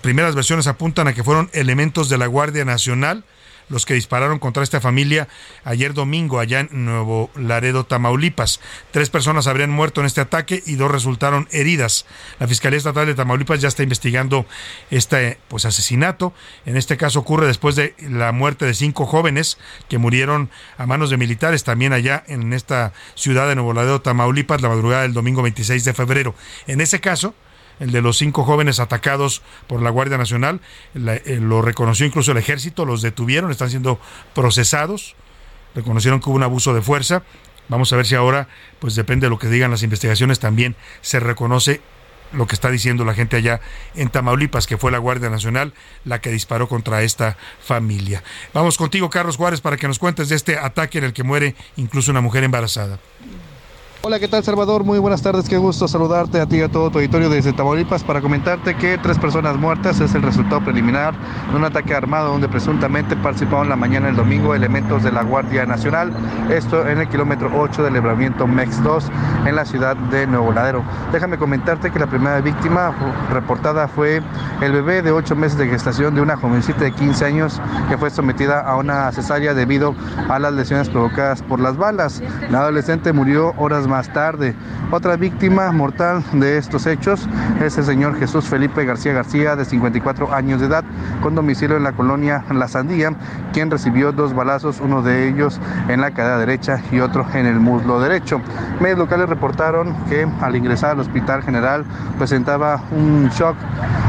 primeras versiones apuntan a que fueron elementos de la Guardia Nacional los que dispararon contra esta familia ayer domingo allá en Nuevo Laredo, Tamaulipas. Tres personas habrían muerto en este ataque y dos resultaron heridas. La Fiscalía Estatal de Tamaulipas ya está investigando este pues, asesinato. En este caso ocurre después de la muerte de cinco jóvenes que murieron a manos de militares también allá en esta ciudad de Nuevo Laredo, Tamaulipas, la madrugada del domingo 26 de febrero. En ese caso, el de los cinco jóvenes atacados por la Guardia Nacional. Eh, lo reconoció incluso el ejército, los detuvieron, están siendo procesados. Reconocieron que hubo un abuso de fuerza. Vamos a ver si ahora, pues depende de lo que digan las investigaciones, también se reconoce lo que está diciendo la gente allá en Tamaulipas, que fue la Guardia Nacional la que disparó contra esta familia. Vamos contigo, Carlos Juárez, para que nos cuentes de este ataque en el que muere incluso una mujer embarazada. Hola, ¿qué tal Salvador? Muy buenas tardes, qué gusto saludarte a ti y a todo tu auditorio desde Tamaulipas para comentarte que tres personas muertas es el resultado preliminar de un ataque armado donde presuntamente participaron la mañana del domingo elementos de la Guardia Nacional, esto en el kilómetro 8 del libramiento MEX 2 en la ciudad de Nuevo Ladero. Déjame comentarte que la primera víctima reportada fue el bebé de 8 meses de gestación de una jovencita de 15 años que fue sometida a una cesárea debido a las lesiones provocadas por las balas. La adolescente murió horas más tarde. Otra víctima mortal de estos hechos es el señor Jesús Felipe García García, de 54 años de edad, con domicilio en la colonia La Sandía, quien recibió dos balazos, uno de ellos en la cadera derecha y otro en el muslo derecho. Medios locales reportaron que al ingresar al hospital general presentaba un shock,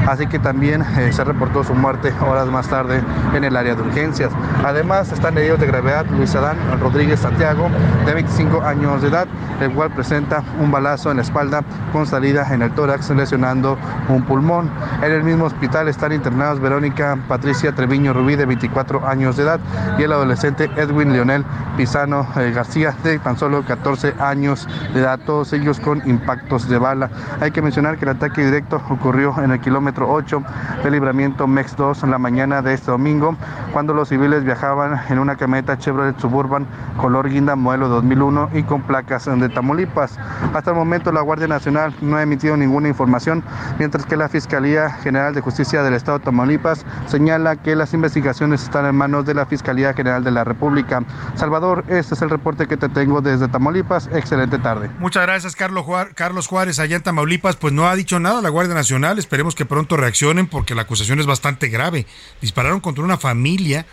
así que también eh, se reportó su muerte horas más tarde en el área de urgencias. Además, están heridos de gravedad Luis Adán Rodríguez Santiago, de 25 años de edad, el el cual presenta un balazo en la espalda con salida en el tórax, lesionando un pulmón. En el mismo hospital están internados Verónica Patricia Treviño Rubí, de 24 años de edad, y el adolescente Edwin Leonel Pisano eh, García, de tan solo 14 años de edad, todos ellos con impactos de bala. Hay que mencionar que el ataque directo ocurrió en el kilómetro 8 del libramiento MEX 2 en la mañana de este domingo, cuando los civiles viajaban en una camioneta Chevrolet Suburban color guinda modelo 2001 y con placas de Tamaulipas. Hasta el momento la Guardia Nacional no ha emitido ninguna información, mientras que la Fiscalía General de Justicia del Estado de Tamaulipas señala que las investigaciones están en manos de la Fiscalía General de la República. Salvador, este es el reporte que te tengo desde Tamaulipas. Excelente tarde. Muchas gracias, Carlos Carlos Juárez allá en Tamaulipas. Pues no ha dicho nada la Guardia Nacional. Esperemos que pronto reaccionen porque la acusación es bastante grave. Dispararon contra una familia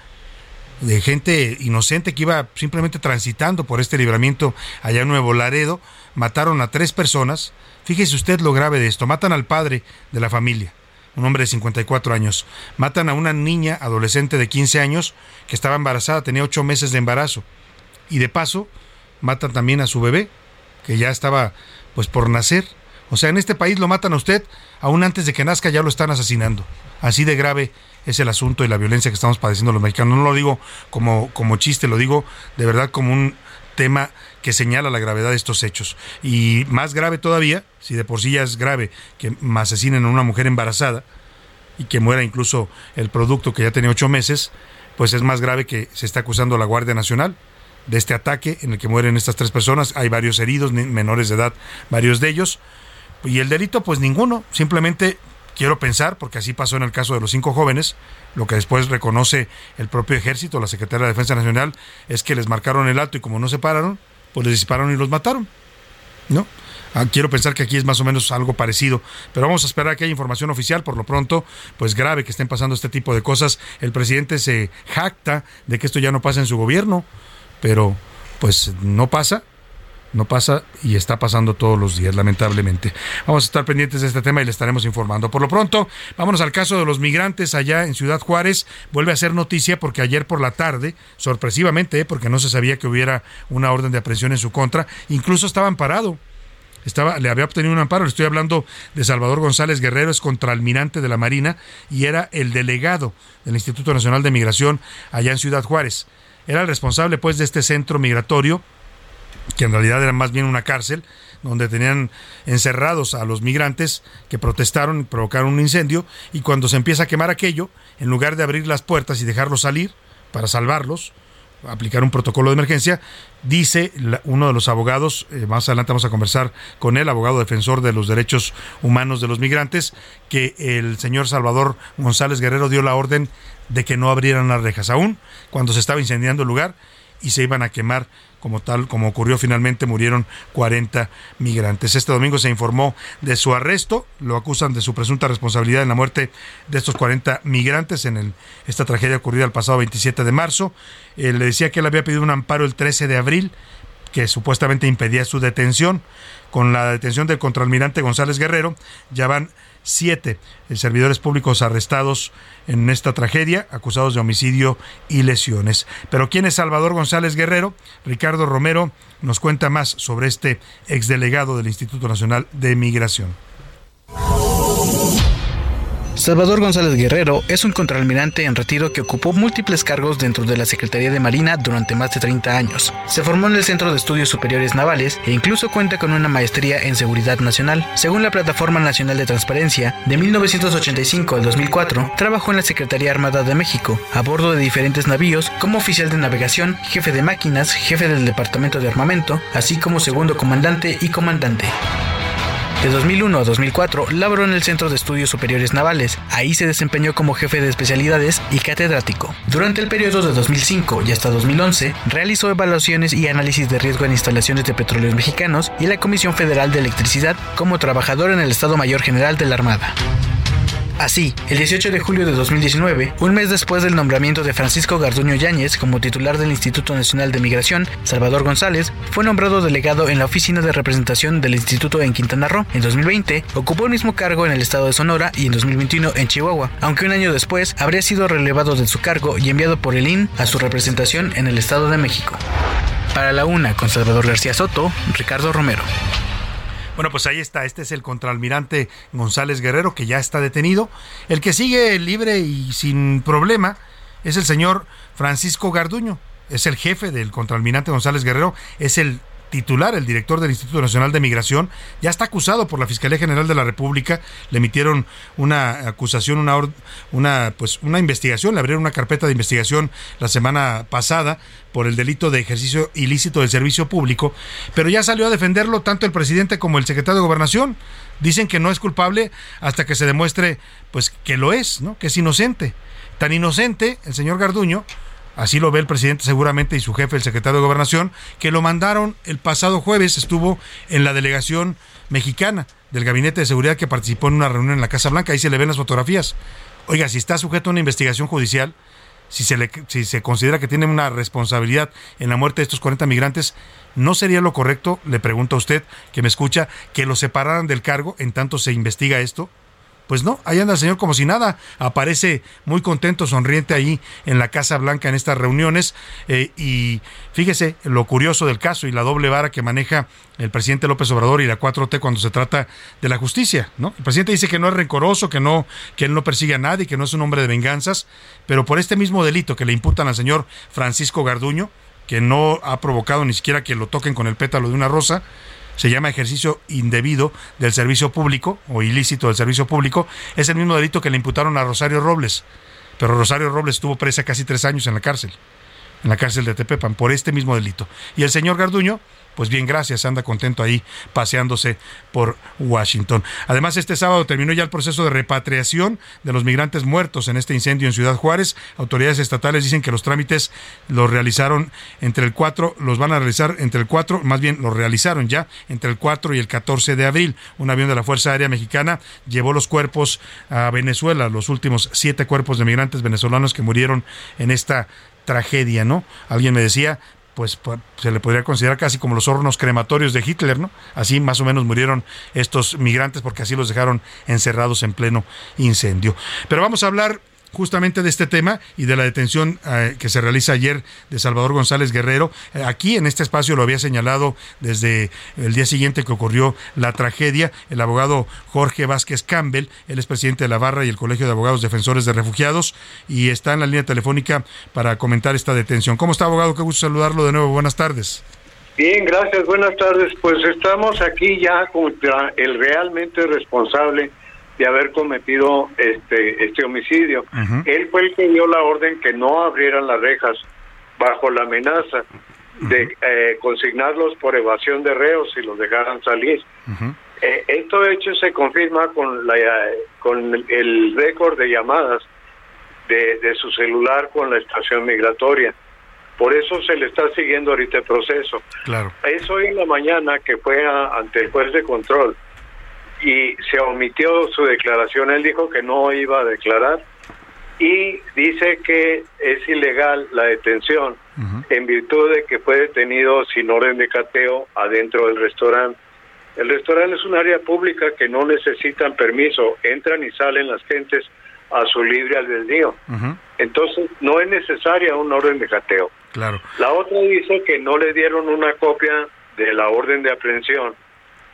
de gente inocente que iba simplemente transitando por este libramiento allá en Nuevo Laredo. Mataron a tres personas. Fíjese usted lo grave de esto. Matan al padre de la familia, un hombre de 54 años. Matan a una niña adolescente de 15 años que estaba embarazada, tenía 8 meses de embarazo. Y de paso, matan también a su bebé, que ya estaba pues por nacer. O sea, en este país lo matan a usted, aún antes de que nazca ya lo están asesinando. Así de grave es el asunto y la violencia que estamos padeciendo los mexicanos. No lo digo como, como chiste, lo digo de verdad como un tema que señala la gravedad de estos hechos. Y más grave todavía, si de por sí ya es grave que asesinen a una mujer embarazada y que muera incluso el producto que ya tenía ocho meses, pues es más grave que se está acusando a la Guardia Nacional de este ataque en el que mueren estas tres personas. Hay varios heridos, menores de edad, varios de ellos. Y el delito, pues ninguno. Simplemente quiero pensar, porque así pasó en el caso de los cinco jóvenes, lo que después reconoce el propio ejército, la Secretaría de Defensa Nacional, es que les marcaron el alto y como no se pararon, pues les dispararon y los mataron. ¿No? Ah, quiero pensar que aquí es más o menos algo parecido, pero vamos a esperar a que haya información oficial. Por lo pronto, pues grave que estén pasando este tipo de cosas. El presidente se jacta de que esto ya no pasa en su gobierno, pero pues no pasa no pasa y está pasando todos los días, lamentablemente. Vamos a estar pendientes de este tema y le estaremos informando. Por lo pronto, vámonos al caso de los migrantes allá en Ciudad Juárez. Vuelve a ser noticia porque ayer por la tarde, sorpresivamente, porque no se sabía que hubiera una orden de aprehensión en su contra, incluso estaba amparado. Estaba, le había obtenido un amparo. Le estoy hablando de Salvador González Guerrero, es contraalmirante de la Marina y era el delegado del Instituto Nacional de Migración allá en Ciudad Juárez. Era el responsable, pues, de este centro migratorio que en realidad era más bien una cárcel, donde tenían encerrados a los migrantes que protestaron y provocaron un incendio, y cuando se empieza a quemar aquello, en lugar de abrir las puertas y dejarlos salir para salvarlos, aplicar un protocolo de emergencia, dice uno de los abogados, eh, más adelante vamos a conversar con él, abogado defensor de los derechos humanos de los migrantes, que el señor Salvador González Guerrero dio la orden de que no abrieran las rejas, aún cuando se estaba incendiando el lugar y se iban a quemar como tal, como ocurrió finalmente, murieron 40 migrantes. Este domingo se informó de su arresto, lo acusan de su presunta responsabilidad en la muerte de estos 40 migrantes en el, esta tragedia ocurrida el pasado 27 de marzo. Eh, le decía que él había pedido un amparo el 13 de abril, que supuestamente impedía su detención. Con la detención del contraalmirante González Guerrero, ya van siete servidores públicos arrestados en esta tragedia, acusados de homicidio y lesiones. Pero ¿quién es Salvador González Guerrero? Ricardo Romero nos cuenta más sobre este exdelegado del Instituto Nacional de Migración. Salvador González Guerrero es un contraalmirante en retiro que ocupó múltiples cargos dentro de la Secretaría de Marina durante más de 30 años. Se formó en el Centro de Estudios Superiores Navales e incluso cuenta con una maestría en Seguridad Nacional. Según la Plataforma Nacional de Transparencia, de 1985 al 2004 trabajó en la Secretaría Armada de México, a bordo de diferentes navíos como oficial de navegación, jefe de máquinas, jefe del Departamento de Armamento, así como segundo comandante y comandante. De 2001 a 2004 laboró en el Centro de Estudios Superiores Navales. Ahí se desempeñó como jefe de especialidades y catedrático. Durante el periodo de 2005 y hasta 2011 realizó evaluaciones y análisis de riesgo en instalaciones de petróleos mexicanos y la Comisión Federal de Electricidad como trabajador en el Estado Mayor General de la Armada. Así, el 18 de julio de 2019, un mes después del nombramiento de Francisco Garduño Yáñez como titular del Instituto Nacional de Migración, Salvador González fue nombrado delegado en la Oficina de Representación del Instituto en Quintana Roo. En 2020, ocupó el mismo cargo en el estado de Sonora y en 2021 en Chihuahua, aunque un año después habría sido relevado de su cargo y enviado por el IN a su representación en el Estado de México. Para la una, con Salvador García Soto, Ricardo Romero. Bueno, pues ahí está. Este es el contraalmirante González Guerrero, que ya está detenido. El que sigue libre y sin problema es el señor Francisco Garduño. Es el jefe del contraalmirante González Guerrero. Es el titular, el director del Instituto Nacional de Migración, ya está acusado por la Fiscalía General de la República. Le emitieron una acusación, una, una, pues, una investigación, le abrieron una carpeta de investigación la semana pasada por el delito de ejercicio ilícito del servicio público, pero ya salió a defenderlo tanto el presidente como el secretario de Gobernación. Dicen que no es culpable hasta que se demuestre pues que lo es, ¿no? Que es inocente. Tan inocente el señor Garduño así lo ve el presidente seguramente y su jefe, el secretario de Gobernación, que lo mandaron el pasado jueves, estuvo en la delegación mexicana del Gabinete de Seguridad que participó en una reunión en la Casa Blanca, ahí se le ven las fotografías. Oiga, si está sujeto a una investigación judicial, si se, le, si se considera que tiene una responsabilidad en la muerte de estos 40 migrantes, ¿no sería lo correcto, le pregunto a usted que me escucha, que lo separaran del cargo en tanto se investiga esto? Pues no, ahí anda el señor como si nada. Aparece muy contento, sonriente ahí en la Casa Blanca en estas reuniones. Eh, y fíjese lo curioso del caso y la doble vara que maneja el presidente López Obrador y la 4T cuando se trata de la justicia. ¿no? El presidente dice que no es rencoroso, que, no, que él no persigue a nadie, que no es un hombre de venganzas. Pero por este mismo delito que le imputan al señor Francisco Garduño, que no ha provocado ni siquiera que lo toquen con el pétalo de una rosa, se llama ejercicio indebido del servicio público o ilícito del servicio público, es el mismo delito que le imputaron a Rosario Robles. Pero Rosario Robles estuvo presa casi tres años en la cárcel, en la cárcel de Tepepan, por este mismo delito. Y el señor Garduño pues bien, gracias, anda contento ahí paseándose por Washington. Además, este sábado terminó ya el proceso de repatriación de los migrantes muertos en este incendio en Ciudad Juárez. Autoridades estatales dicen que los trámites los realizaron entre el 4, los van a realizar entre el 4, más bien los realizaron ya entre el 4 y el 14 de abril. Un avión de la Fuerza Aérea Mexicana llevó los cuerpos a Venezuela, los últimos siete cuerpos de migrantes venezolanos que murieron en esta tragedia, ¿no? Alguien me decía, pues se le podría considerar casi como los hornos crematorios de Hitler, ¿no? Así más o menos murieron estos migrantes porque así los dejaron encerrados en pleno incendio. Pero vamos a hablar justamente de este tema y de la detención eh, que se realiza ayer de Salvador González Guerrero. Eh, aquí en este espacio lo había señalado desde el día siguiente que ocurrió la tragedia el abogado Jorge Vázquez Campbell, él es presidente de la Barra y el Colegio de Abogados Defensores de Refugiados y está en la línea telefónica para comentar esta detención. ¿Cómo está abogado? Qué gusto saludarlo de nuevo. Buenas tardes. Bien, gracias. Buenas tardes. Pues estamos aquí ya contra el realmente responsable de haber cometido este este homicidio. Él fue el que dio la orden que no abrieran las rejas bajo la amenaza de eh, consignarlos por evasión de reos y los dejaran salir. Eh, esto hecho se confirma con la con el récord de llamadas de, de su celular con la estación migratoria. Por eso se le está siguiendo ahorita el proceso. Claro. Es hoy en la mañana que fue ante el juez de control y se omitió su declaración. Él dijo que no iba a declarar y dice que es ilegal la detención en virtud de que fue detenido sin orden de cateo adentro del restaurante. El restaurante es un área pública que no necesitan permiso, entran y salen las gentes a su libre albedrío. Entonces no es necesaria un orden de cateo. Claro. La otra dice que no le dieron una copia de la orden de aprehensión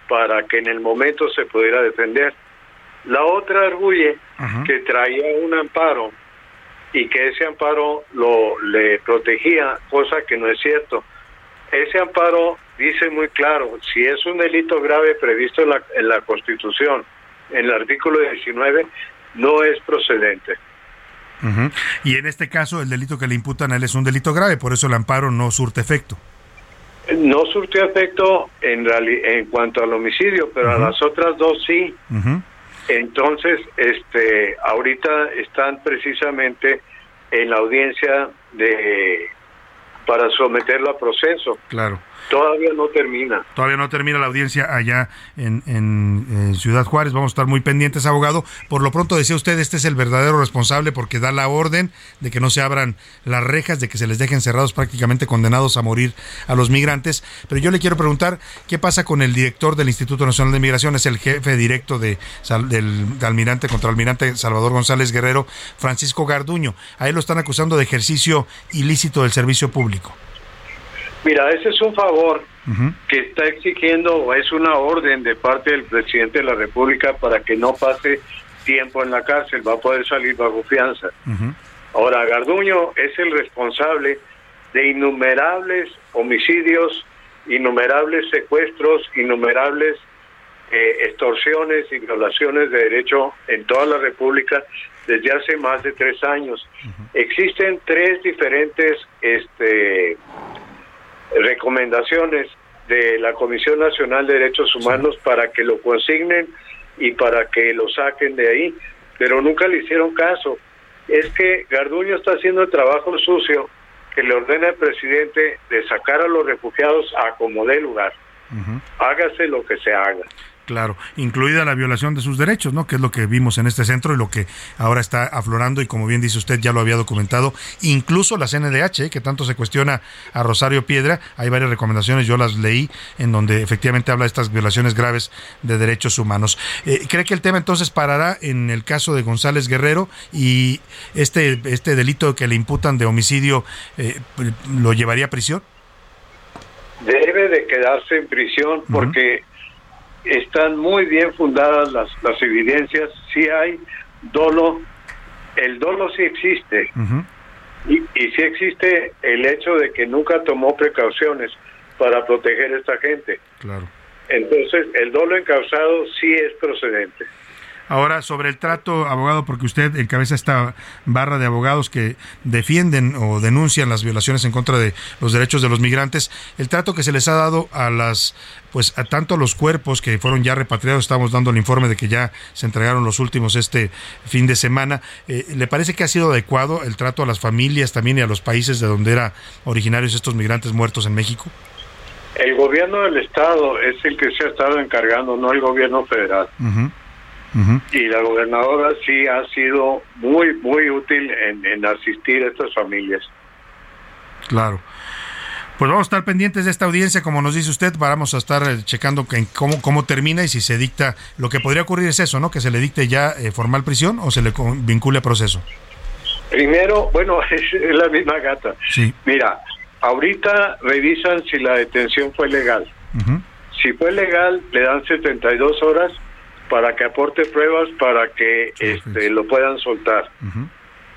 para que en el momento se pudiera defender. La otra arguye que traía un amparo y que ese amparo lo le protegía, cosa que no es cierto. Ese amparo dice muy claro, si es un delito grave previsto en la, en la Constitución, en el artículo 19, no es procedente. Y en este caso, el delito que le imputan a él es un delito grave, por eso el amparo no surte efecto. No surtió efecto en, en cuanto al homicidio, pero a las otras dos sí. Entonces, este, ahorita están precisamente en la audiencia de para someterlo a proceso. Claro. Todavía no termina. Todavía no termina la audiencia allá en, en, Ciudad Juárez. Vamos a estar muy pendientes, abogado. Por lo pronto, decía usted, este es el verdadero responsable porque da la orden de que no se abran las rejas, de que se les dejen cerrados prácticamente condenados a morir a los migrantes. Pero yo le quiero preguntar, ¿qué pasa con el director del Instituto Nacional de Migración? Es el jefe directo de, del, almirante contra almirante Salvador González Guerrero, Francisco Garduño. A él lo están acusando de ejercicio ilícito del servicio público. Mira, ese es un favor que está exigiendo o es una orden de parte del presidente de la República para que no pase tiempo en la cárcel, va a poder salir bajo fianza. Ahora, Garduño es el responsable de innumerables homicidios, innumerables secuestros, innumerables eh, extorsiones y violaciones de derecho en toda la República desde hace más de tres años. Existen tres diferentes este, recomendaciones de la Comisión Nacional de Derechos Humanos para que lo consignen y para que lo saquen de ahí, pero nunca le hicieron caso. Es que Garduño está haciendo el trabajo sucio que le ordena al presidente de sacar a los refugiados a como dé lugar. Hágase lo que se haga. Claro, incluida la violación de sus derechos, ¿no? Que es lo que vimos en este centro y lo que ahora está aflorando y como bien dice usted ya lo había documentado, incluso la CNDH, ¿eh? que tanto se cuestiona a Rosario Piedra, hay varias recomendaciones, yo las leí en donde efectivamente habla de estas violaciones graves de derechos humanos. Eh, ¿Cree que el tema entonces parará en el caso de González Guerrero y este este delito que le imputan de homicidio eh, lo llevaría a prisión? Debe de quedarse en prisión porque están muy bien fundadas las, las evidencias, sí hay dolo, el dolo sí existe, y, y sí existe el hecho de que nunca tomó precauciones para proteger a esta gente. Claro. Entonces, el dolo encausado sí es procedente. Ahora, sobre el trato, abogado, porque usted encabeza esta barra de abogados que defienden o denuncian las violaciones en contra de los derechos de los migrantes, el trato que se les ha dado a las, pues a tanto los cuerpos que fueron ya repatriados, estamos dando el informe de que ya se entregaron los últimos este fin de semana, eh, ¿le parece que ha sido adecuado el trato a las familias también y a los países de donde eran originarios estos migrantes muertos en México? El gobierno del Estado es el que se ha estado encargando, no el gobierno federal. Y la gobernadora sí ha sido muy, muy útil en, asistir a estas familias. Claro. Pues vamos a estar pendientes de esta audiencia, como nos dice usted, vamos a estar eh, checando cómo, cómo termina y si se dicta, lo que podría ocurrir es eso, ¿no? Que se le dicte ya eh, formal prisión o se le vincule a proceso. Primero, bueno, [LAUGHS] es, la misma gata. Sí. Mira, ahorita revisan si la detención fue legal. Si fue legal, le dan 72 horas para que aporte pruebas para que este, lo puedan soltar.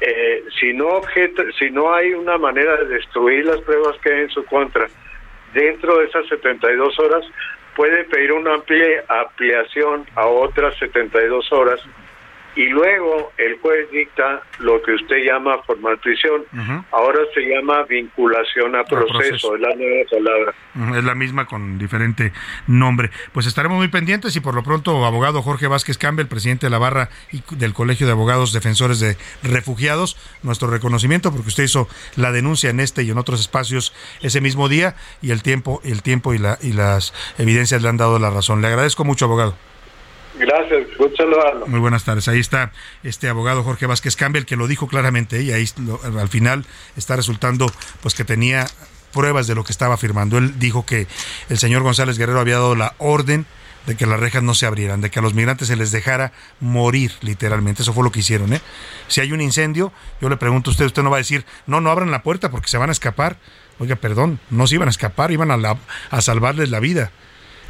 eh, si no objeta, si no hay una manera de destruir las pruebas que hay en su contra dentro de esas 72 horas, puede pedir una amplia ampliación a otras 72 horas y luego el juez dicta lo que usted llama formal prisión. Ahora se llama vinculación a proceso, proceso. es la nueva palabra. Es la misma con diferente nombre. Pues estaremos muy pendientes y por lo pronto, abogado Jorge Vázquez Campbell, presidente de la barra y del Colegio de Abogados Defensores de Refugiados, nuestro reconocimiento porque usted hizo la denuncia en este y en otros espacios ese mismo día y el tiempo, el tiempo y, la, y las evidencias le han dado la razón. Le agradezco mucho, abogado. Gracias, saludarlo. Muy buenas tardes. Ahí está este abogado Jorge Vázquez Campbell que lo dijo claramente y ahí lo- al final está resultando pues que tenía pruebas de lo que estaba afirmando. Él dijo que el señor González Guerrero había dado la orden de que las rejas no se abrieran, de que a los migrantes se les dejara morir literalmente. Eso fue lo que hicieron. ¿eh? Si hay un incendio, yo le pregunto a usted, usted no va a decir, no, no abran la puerta porque se van a escapar. Oiga, perdón, no se iban a escapar, iban a, la- a salvarles la vida.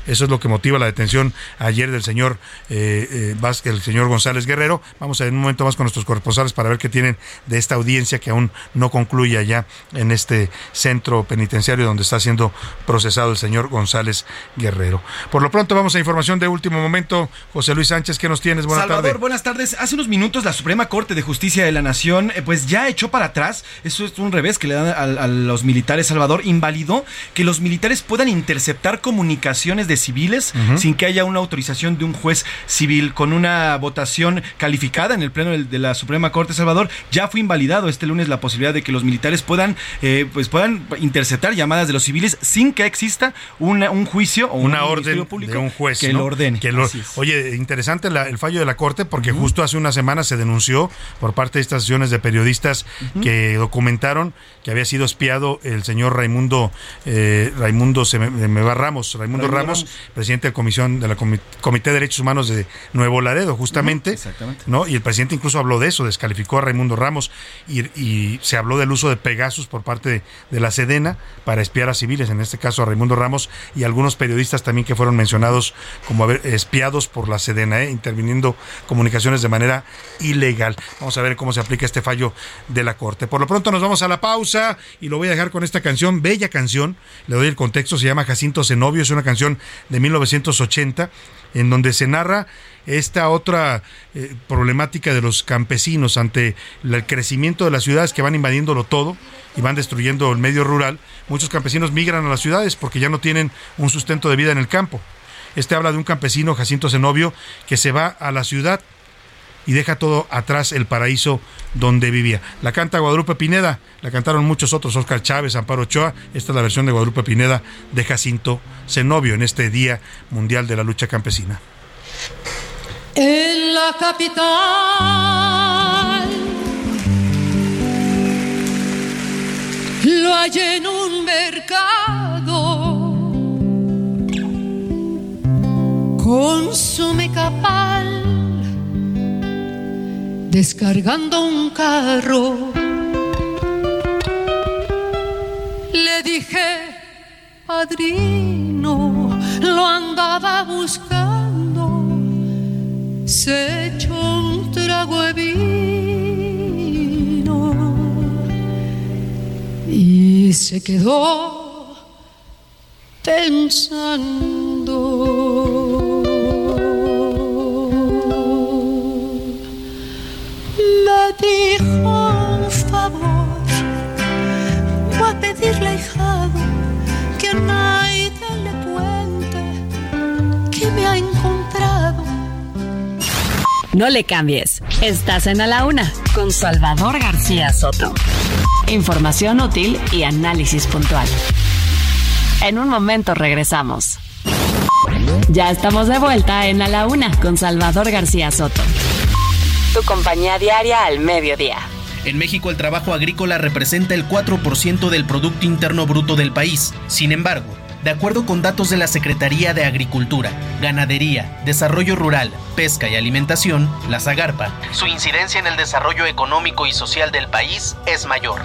Eso es lo que motiva la detención ayer del señor eh, eh, Vázquez, el señor González Guerrero. Vamos a en un momento más con nuestros corresponsales para ver qué tienen de esta audiencia que aún no concluye allá en este centro penitenciario donde está siendo procesado el señor González Guerrero. Por lo pronto vamos a información de último momento. José Luis Sánchez, ¿qué nos tienes? Buenas Salvador, buenas tardes. Hace unos minutos la Suprema Corte de Justicia de la Nación eh, pues ya echó para atrás, eso es un revés que le dan a, a los militares, Salvador, invalidó que los militares puedan interceptar comunicaciones de civiles sin que haya una autorización de un juez civil. Con una votación calificada en el Pleno de la Suprema Corte, Salvador, ya fue invalidado este lunes la posibilidad de que los militares puedan, eh, pues puedan interceptar llamadas de los civiles sin que exista una- un juicio o una un orden público de un juez que ¿no? lo ordene. Que lo- oye, interesante la- el fallo de la Corte porque justo hace una semana se denunció por parte de estas sesiones de periodistas que documentaron que había sido espiado el señor Raimundo eh, Raimundo Ramos, Raimundo Raimundo Ramos, Presidente de la Comisión de la Comité de Derechos Humanos de Nuevo Laredo, justamente. exactamente. ¿no? Y el presidente incluso habló de eso, descalificó a Raimundo Ramos y, se habló del uso de Pegasus por parte de, la Sedena para espiar a civiles, en este caso a Raimundo Ramos y algunos periodistas también que fueron mencionados como espiados por la Sedena, ¿eh? interviniendo comunicaciones de manera ilegal. Vamos a ver cómo se aplica este fallo de la Corte. Por lo pronto nos vamos a la pausa y lo voy a dejar con esta canción, bella canción, le doy el contexto, se llama Jacinto Zenobio, es una canción de 1980 en donde se narra esta otra eh, problemática de los campesinos ante el crecimiento de las ciudades que van invadiéndolo todo y van destruyendo el medio rural. Muchos campesinos migran a las ciudades porque ya no tienen un sustento de vida en el campo. Este habla de un campesino, Jacinto Zenobio, que se va a la ciudad y deja todo atrás el paraíso donde vivía. La canta Guadalupe Pineda, la cantaron muchos otros, Oscar Chávez, Amparo Ochoa. Esta es la versión de Guadalupe Pineda de Jacinto Zenobio en este Día Mundial de la Lucha Campesina. En la capital lo hay en un mercado consume capal descargando un carro. Le dije, padrino, lo andaba buscando, se echó un trago de vino y se quedó pensando. Dijo un favor, voy a pedirle hijado que nadie le cuente que me ha encontrado. No le cambies. Estás en A la Una con Salvador García Soto. Información útil y análisis puntual. En un momento regresamos. Ya estamos de vuelta en A la Una con Salvador García Soto tu compañía diaria al mediodía. En México el trabajo agrícola representa el 4% del Producto Interno Bruto del país. Sin embargo, de acuerdo con datos de la Secretaría de Agricultura, Ganadería, Desarrollo Rural, Pesca y Alimentación, la Zagarpa, su incidencia en el desarrollo económico y social del país es mayor.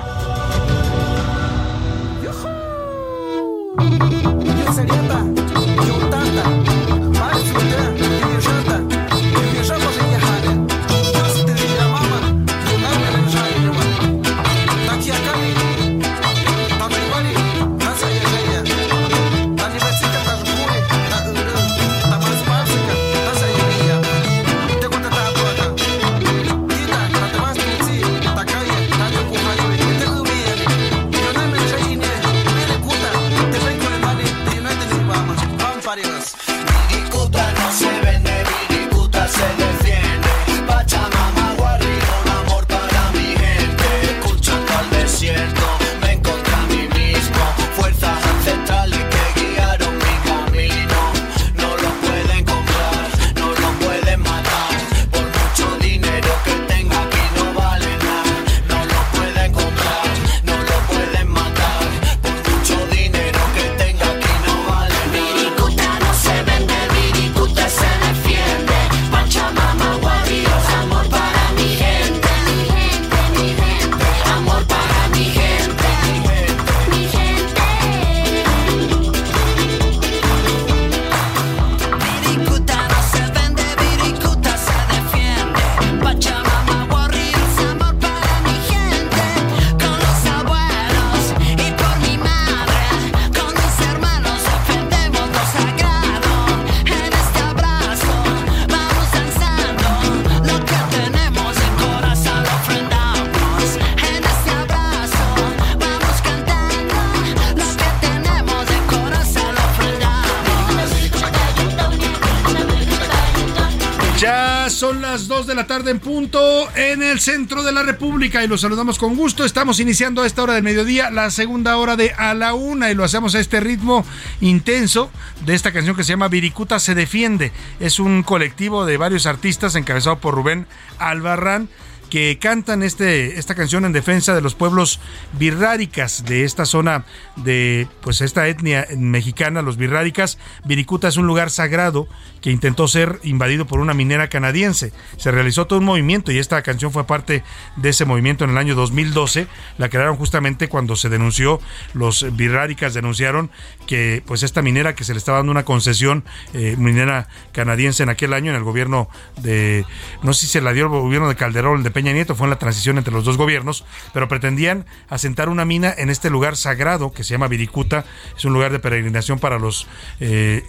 La tarde en punto en el centro de la República y los saludamos con gusto. Estamos iniciando a esta hora del mediodía la segunda hora de A la Una y lo hacemos a este ritmo intenso de esta canción que se llama Viricuta se defiende. Es un colectivo de varios artistas encabezado por Rubén Albarrán que cantan este, esta canción en defensa de los pueblos birráricas de esta zona de pues esta etnia mexicana, los birráricas. Viricuta es un lugar sagrado que intentó ser invadido por una minera canadiense. Se realizó todo un movimiento y esta canción fue parte de ese movimiento en el año 2012. La crearon justamente cuando se denunció, los birráricas denunciaron que pues esta minera que se le estaba dando una concesión eh, minera canadiense en aquel año en el gobierno de, no sé si se la dio el gobierno de Calderón, de Peña Nieto, fue en la transición entre los dos gobiernos, pero pretendían asentar una mina en este lugar sagrado que se llama Viricuta, es un lugar de peregrinación para los eh,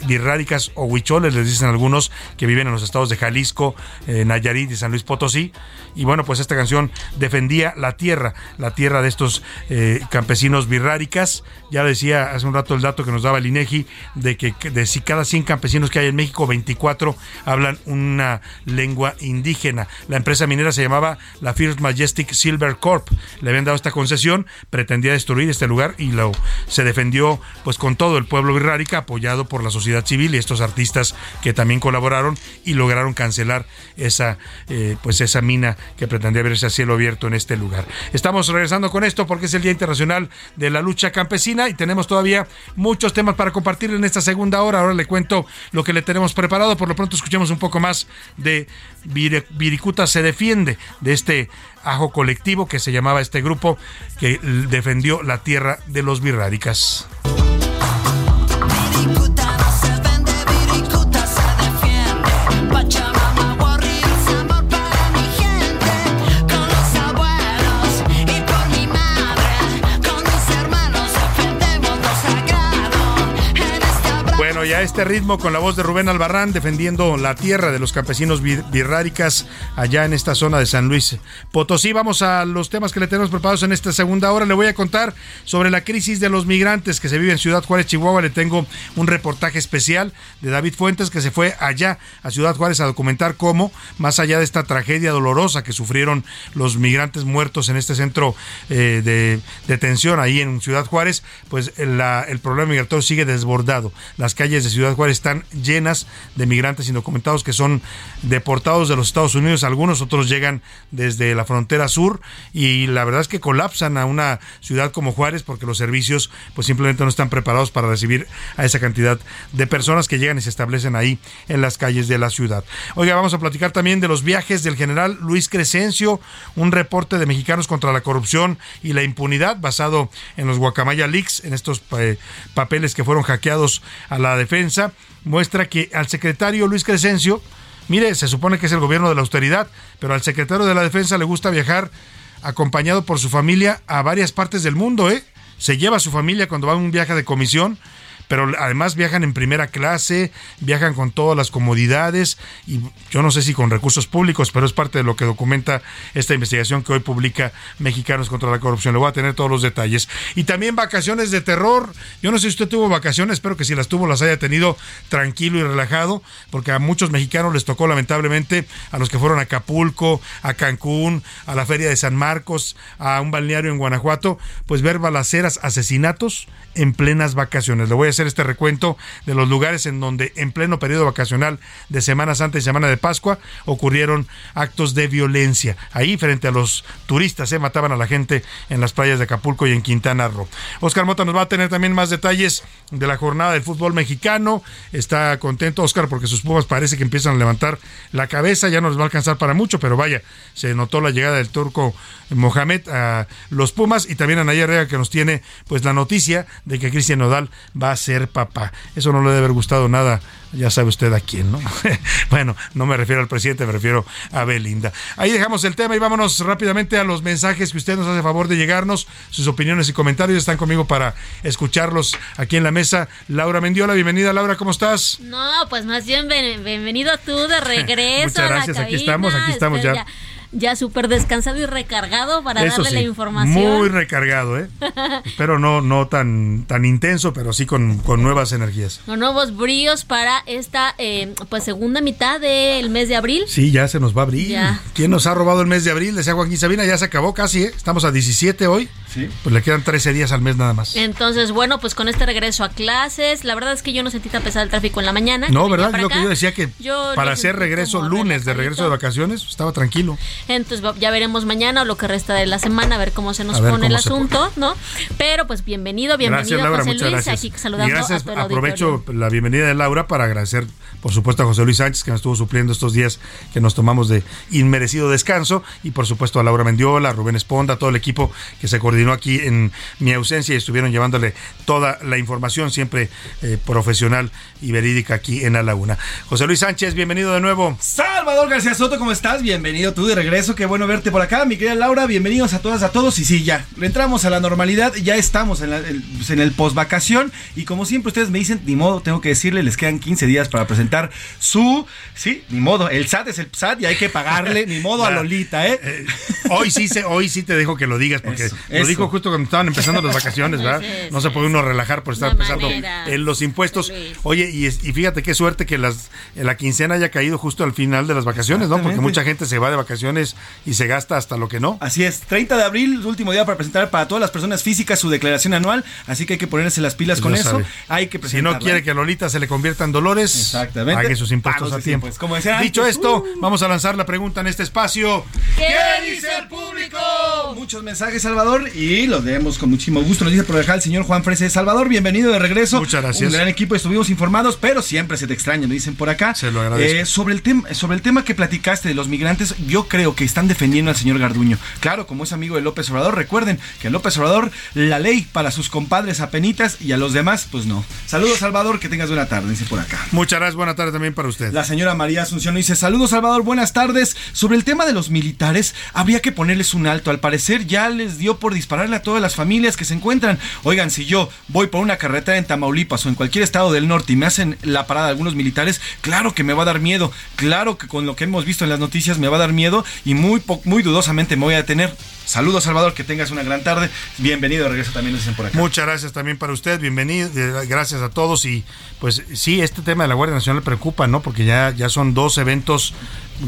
o huicholes, les dicen algunos que viven en los estados de Jalisco, eh, Nayarit y San Luis Potosí. Y bueno, pues esta canción defendía la tierra, la tierra de estos eh, campesinos birráricas. Ya decía hace un rato el dato que nos daba el INEGI de que de si cada 100 campesinos que hay en México, 24 hablan una lengua indígena. La empresa minera se llamaba la First Majestic Silver Corp. Le habían dado esta concesión, pretendía destruir este lugar y lo se defendió pues con todo el pueblo birrárica apoyado por la sociedad civil y estos artistas que también colaboraron y lograron cancelar esa eh, pues esa mina que pretendía verse a cielo abierto en este lugar. Estamos regresando con esto porque es el Día Internacional de la Lucha Campesina y tenemos todavía muchos temas para compartir en esta segunda hora. Ahora le cuento lo que le tenemos preparado. Por lo pronto escuchemos un poco más de Viricuta se defiende de este ajo colectivo que se llamaba este grupo que defendió la tierra de los birráricas. Este ritmo con la voz de Rubén Albarrán defendiendo la tierra de los campesinos birráricas allá en esta zona de San Luis Potosí. Vamos a los temas que le tenemos preparados en esta segunda hora. Le voy a contar sobre la crisis de los migrantes que se vive en Ciudad Juárez, Chihuahua. Le tengo un reportaje especial de David Fuentes que se fue allá a Ciudad Juárez a documentar cómo, más allá de esta tragedia dolorosa que sufrieron los migrantes muertos en este centro eh, de detención ahí en Ciudad Juárez, pues el problema migratorio sigue desbordado. Las calles de Ciudad Juárez están llenas de migrantes indocumentados que son deportados de los Estados Unidos. Algunos otros llegan desde la frontera sur y la verdad es que colapsan a una ciudad como Juárez porque los servicios pues simplemente no están preparados para recibir a esa cantidad de personas que llegan y se establecen ahí en las calles de la ciudad. Oiga, vamos a platicar también de los viajes del general Luis Crescencio, un reporte de mexicanos contra la corrupción y la impunidad basado en los Guacamaya Leaks, en estos eh, papeles que fueron hackeados a la defensa muestra que al secretario Luis Crescencio, mire, se supone que es el gobierno de la austeridad, pero al secretario de la defensa le gusta viajar acompañado por su familia a varias partes del mundo, ¿eh? Se lleva a su familia cuando va a un viaje de comisión pero además viajan en primera clase, viajan con todas las comodidades y yo no sé si con recursos públicos, pero es parte de lo que documenta esta investigación que hoy publica Mexicanos contra la Corrupción. Le voy a tener todos los detalles. Y también vacaciones de terror. Yo no sé si usted tuvo vacaciones, espero que si las tuvo las haya tenido tranquilo y relajado, porque a muchos mexicanos les tocó lamentablemente a los que fueron a Acapulco, a Cancún, a la Feria de San Marcos, a un balneario en Guanajuato, pues ver balaceras, asesinatos en plenas vacaciones. Le voy a hacer este recuento de los lugares en donde en pleno periodo vacacional de Semana Santa y Semana de Pascua ocurrieron actos de violencia. Ahí frente a los turistas se mataban a la gente en las playas de Acapulco y en Quintana Roo. Oscar Mota nos va a tener también más detalles de la jornada del fútbol mexicano. Está contento Oscar porque sus Pumas parece que empiezan a levantar la cabeza. Ya no les va a alcanzar para mucho, pero vaya, se notó la llegada del turco Mohamed a los Pumas y también a Naya Herrera que nos tiene pues la noticia de que Cristian Nodal va a ser papá. Eso no le debe haber gustado nada, ya sabe usted a quién, ¿no? [LAUGHS] bueno, no me refiero al presidente, me refiero a Belinda. Ahí dejamos el tema y vámonos rápidamente a los mensajes que usted nos hace favor de llegarnos. Sus opiniones y comentarios están conmigo para escucharlos aquí en la mesa. Laura Mendiola, bienvenida Laura, ¿cómo estás? No, pues más bien bienvenido tú de [LAUGHS] regreso. Muchas gracias, aquí estamos, aquí estamos ya ya súper descansado y recargado para darle la información. Muy recargado, ¿eh? [LAUGHS] pero no, no tan, tan intenso, pero sí con, nuevas energías. Con nuevos bríos para esta eh, pues segunda mitad del mes de abril. Sí, ya se nos va a abrir. ¿Quién nos ha robado el mes de abril? Decía Joaquín Sabina, ya se acabó casi, ¿eh? Estamos a 17 hoy. Pues le quedan 13 días al mes nada más. Entonces, bueno, pues con este regreso a clases, la verdad es que yo no sentí tan pesado el tráfico en la mañana. No, ¿verdad? Lo que yo decía que para hacer regreso lunes de regreso de vacaciones, estaba tranquilo. Entonces, ya veremos mañana o lo que resta de la semana, a ver cómo se nos pone el asunto, ¿no? Pero pues bienvenido, bienvenido gracias, Laura, José muchas Luis, gracias. aquí saludando gracias, a todo el aprovecho auditorio. la bienvenida de Laura para agradecer, por supuesto, a José Luis Sánchez, que nos estuvo supliendo estos días que nos tomamos de inmerecido descanso, y por supuesto a Laura Mendiola, a Rubén Esponda, a todo el equipo que se coordinó aquí en mi ausencia y estuvieron llevándole toda la información, siempre eh, profesional y verídica aquí en la Una. José Luis Sánchez, bienvenido de nuevo. Salvador García Soto, ¿cómo estás? Bienvenido tú de regreso, qué bueno verte por acá, mi querida Laura, bienvenidos a todas, a todos, y sí, ya, entramos a la normalidad, ya estamos en, pues, en el post-vacación, y como siempre ustedes me dicen, ni modo, tengo que decirle, les quedan 15 días para presentar su, sí, ni modo, el SAT es el SAT y hay que pagarle, ni modo a. [LAUGHS] Lolita, ¿eh? Eh, hoy sí se, hoy sí te dejo que lo digas porque Eso, lo eso. dijo justo cuando estaban empezando las vacaciones, ¿verdad? No se puede uno relajar por estar pensando manera, en los impuestos. Oye, y, fíjate qué suerte que las la quincena haya caído justo al final de las vacaciones, ¿no? Porque mucha gente se va de vacaciones y se gasta hasta lo que no. Así es, 30 de abril, último día para presentar para todas las personas físicas su declaración anual, así que hay que ponerse las pilas Pues con eso. sabe. Hay que Si presentarla. no quiere que a Lolita se le convierta en Dolores, Exactamente. pague sus impuestos a tiempo. impuestos. Como decía Dicho antes, esto, uh. vamos a lanzar la pregunta en este espacio. ¿Qué dice el público? Muchos mensajes, Salvador, y los leemos con muchísimo gusto. Nos dice por acá el señor Juan Frese. Salvador, bienvenido de regreso. Muchas gracias. Un gran equipo, estuvimos informados, pero siempre se te extraña, nos dicen por acá. Se lo agradezco. Eh, sobre, el tema, sobre el tema que platicaste de los migrantes, yo creo que están defendiendo al señor Garduño. Claro, como es amigo de López Obrador, recuerden que López Obrador la ley para sus compadres apenitas y a los demás, pues no. Saludos, Salvador, que tengas buena tarde, dice por acá. Muchas gracias, buena tarde también para usted. La señora María Asunción dice, saludos Salvador, buenas tardes. Sobre el tema de los militares, habría que ponerles un alto. Al parecer ya les dio por dispararle a todas las familias que se encuentran. Oigan, si yo voy por una carretera en Tamaulipas o en cualquier estado del norte y me hacen la parada algunos militares, claro que me va a dar miedo. Claro que con lo que hemos visto en las noticias me va a dar miedo y muy, muy dudosamente me voy a detener. Saludos Salvador, que tengas una gran tarde. Bienvenido regreso también, nos dicen por acá. Muchas gracias también para usted, bienvenido, eh, gracias a todos y pues sí, este tema de la Guardia Nacional preocupa, ¿no? Porque ya, ya son dos eventos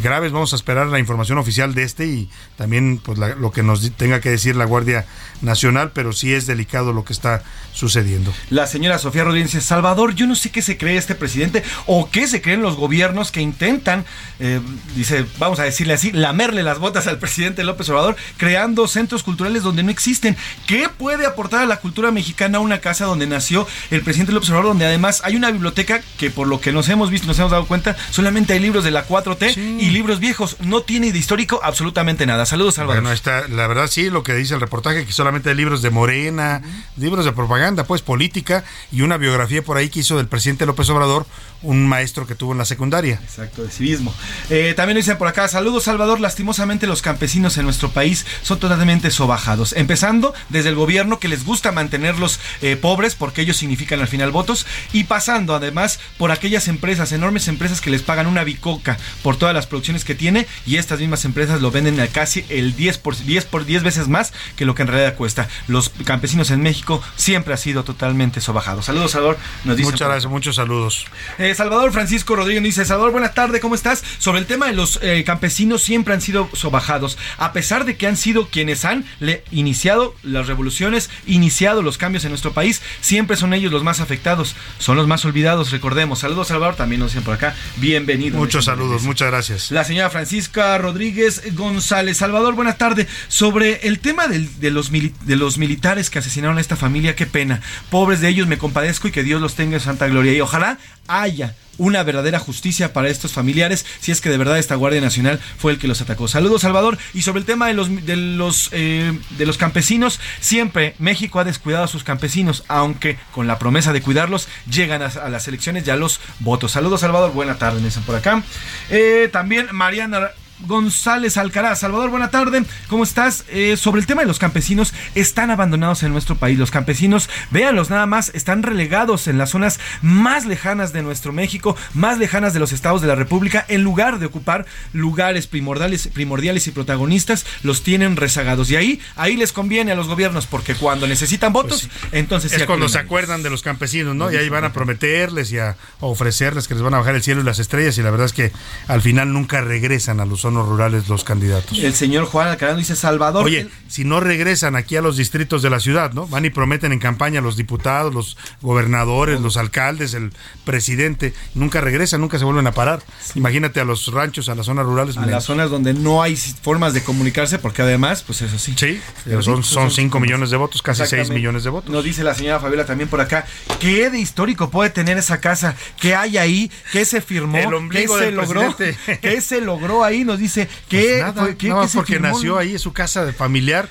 graves, vamos a esperar la información oficial de este y también pues la- lo que nos tenga que decir la Guardia Nacional, pero sí es delicado lo que está sucediendo. La señora Sofía Rodríguez dice, Salvador, yo no sé qué se cree este presidente o qué se creen los gobiernos que intentan, eh, dice, vamos a decirle así, lamerle las botas al presidente López Obrador, creando centros culturales donde no existen. ¿Qué puede aportar a la cultura mexicana una casa donde nació el presidente López Obrador, donde además hay una biblioteca que por lo que nos hemos visto, nos hemos dado cuenta, solamente hay libros de la 4T y libros viejos, no tiene de histórico absolutamente nada. Saludos, Salvador. Bueno, está, la verdad sí, lo que dice el reportaje, que solamente hay libros de Morena, libros de propaganda, pues política, y una biografía por ahí que hizo del presidente López Obrador, un maestro que tuvo en la secundaria. Exacto, de civismo. Eh, también dicen por acá, saludos Salvador, lastimosamente los campesinos en nuestro país son totalmente sobajados. Empezando desde el gobierno que les gusta mantenerlos eh, pobres porque ellos significan al final votos y pasando además por aquellas empresas, enormes empresas que les pagan una bicoca por todas las producciones que tiene y estas mismas empresas lo venden a casi el 10 por 10 por 10 veces más que lo que en realidad cuesta. Los campesinos en México siempre han sido totalmente sobajados. Saludos Salvador, nos dicen Muchas gracias, muchos saludos. Eh, Salvador Francisco Rodríguez dice, Salvador, buenas tardes, ¿cómo estás? Sobre el tema de los eh, campesinos siempre han sido sobajados, a pesar de que han sido quienes han le- iniciado las revoluciones, iniciado los cambios en nuestro país, siempre son ellos los más afectados, son los más olvidados, recordemos. Saludos Salvador, también nos dicen por acá, bienvenido. Muchos saludos, muchas gracias. La señora Francisca Rodríguez González. Salvador, buenas tardes. Sobre el tema de los militares que asesinaron a esta familia, qué pena. Pobres de ellos, me compadezco y que Dios los tenga en santa gloria. Y ojalá haya una verdadera justicia para estos familiares si es que de verdad esta Guardia Nacional fue el que los atacó. Saludos Salvador y sobre el tema de los de los eh, de los campesinos siempre México ha descuidado a sus campesinos aunque con la promesa de cuidarlos llegan a, las elecciones ya los votos. Saludos Salvador, buena tarde, me por acá. Eh, también Mariana González Alcaraz. Salvador, buena tarde. ¿Cómo estás? Eh, sobre el tema de los campesinos, están abandonados en nuestro país. Los campesinos, véanlos nada más, están relegados en las zonas más lejanas de nuestro México, más lejanas de los estados de la República, en lugar de ocupar lugares primordiales, primordiales y protagonistas, los tienen rezagados. Y ahí, ahí les conviene a los gobiernos, porque cuando necesitan votos, entonces sí es cuando se acuerdan de los campesinos, ¿no? Y ahí van a prometerles y a ofrecerles que les van a bajar el cielo y las estrellas y la verdad es que al final nunca regresan a los zonas rurales los candidatos. El señor Juan Alcaraz dice Salvador. Oye, si no regresan aquí a los distritos de la ciudad, ¿no? Van y prometen en campaña los diputados, los gobernadores, los alcaldes, el presidente, nunca regresan, nunca se vuelven a parar. Imagínate a los ranchos, a las zonas rurales. A las zonas donde no hay formas de comunicarse, porque además, pues es así. Sí, son, son 5 millones de votos, casi 6 millones de votos. Nos dice la señora Fabiola también por acá, ¿qué de histórico puede tener esa casa? ¿Qué hay ahí? ¿Qué se firmó? ¿Qué se logró? ¿Qué se logró ahí? Nos dice que pues porque nació ahí, es su casa de familiar.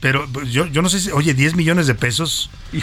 Pero pues, yo, yo no sé si, oye, 10 millones de pesos. Y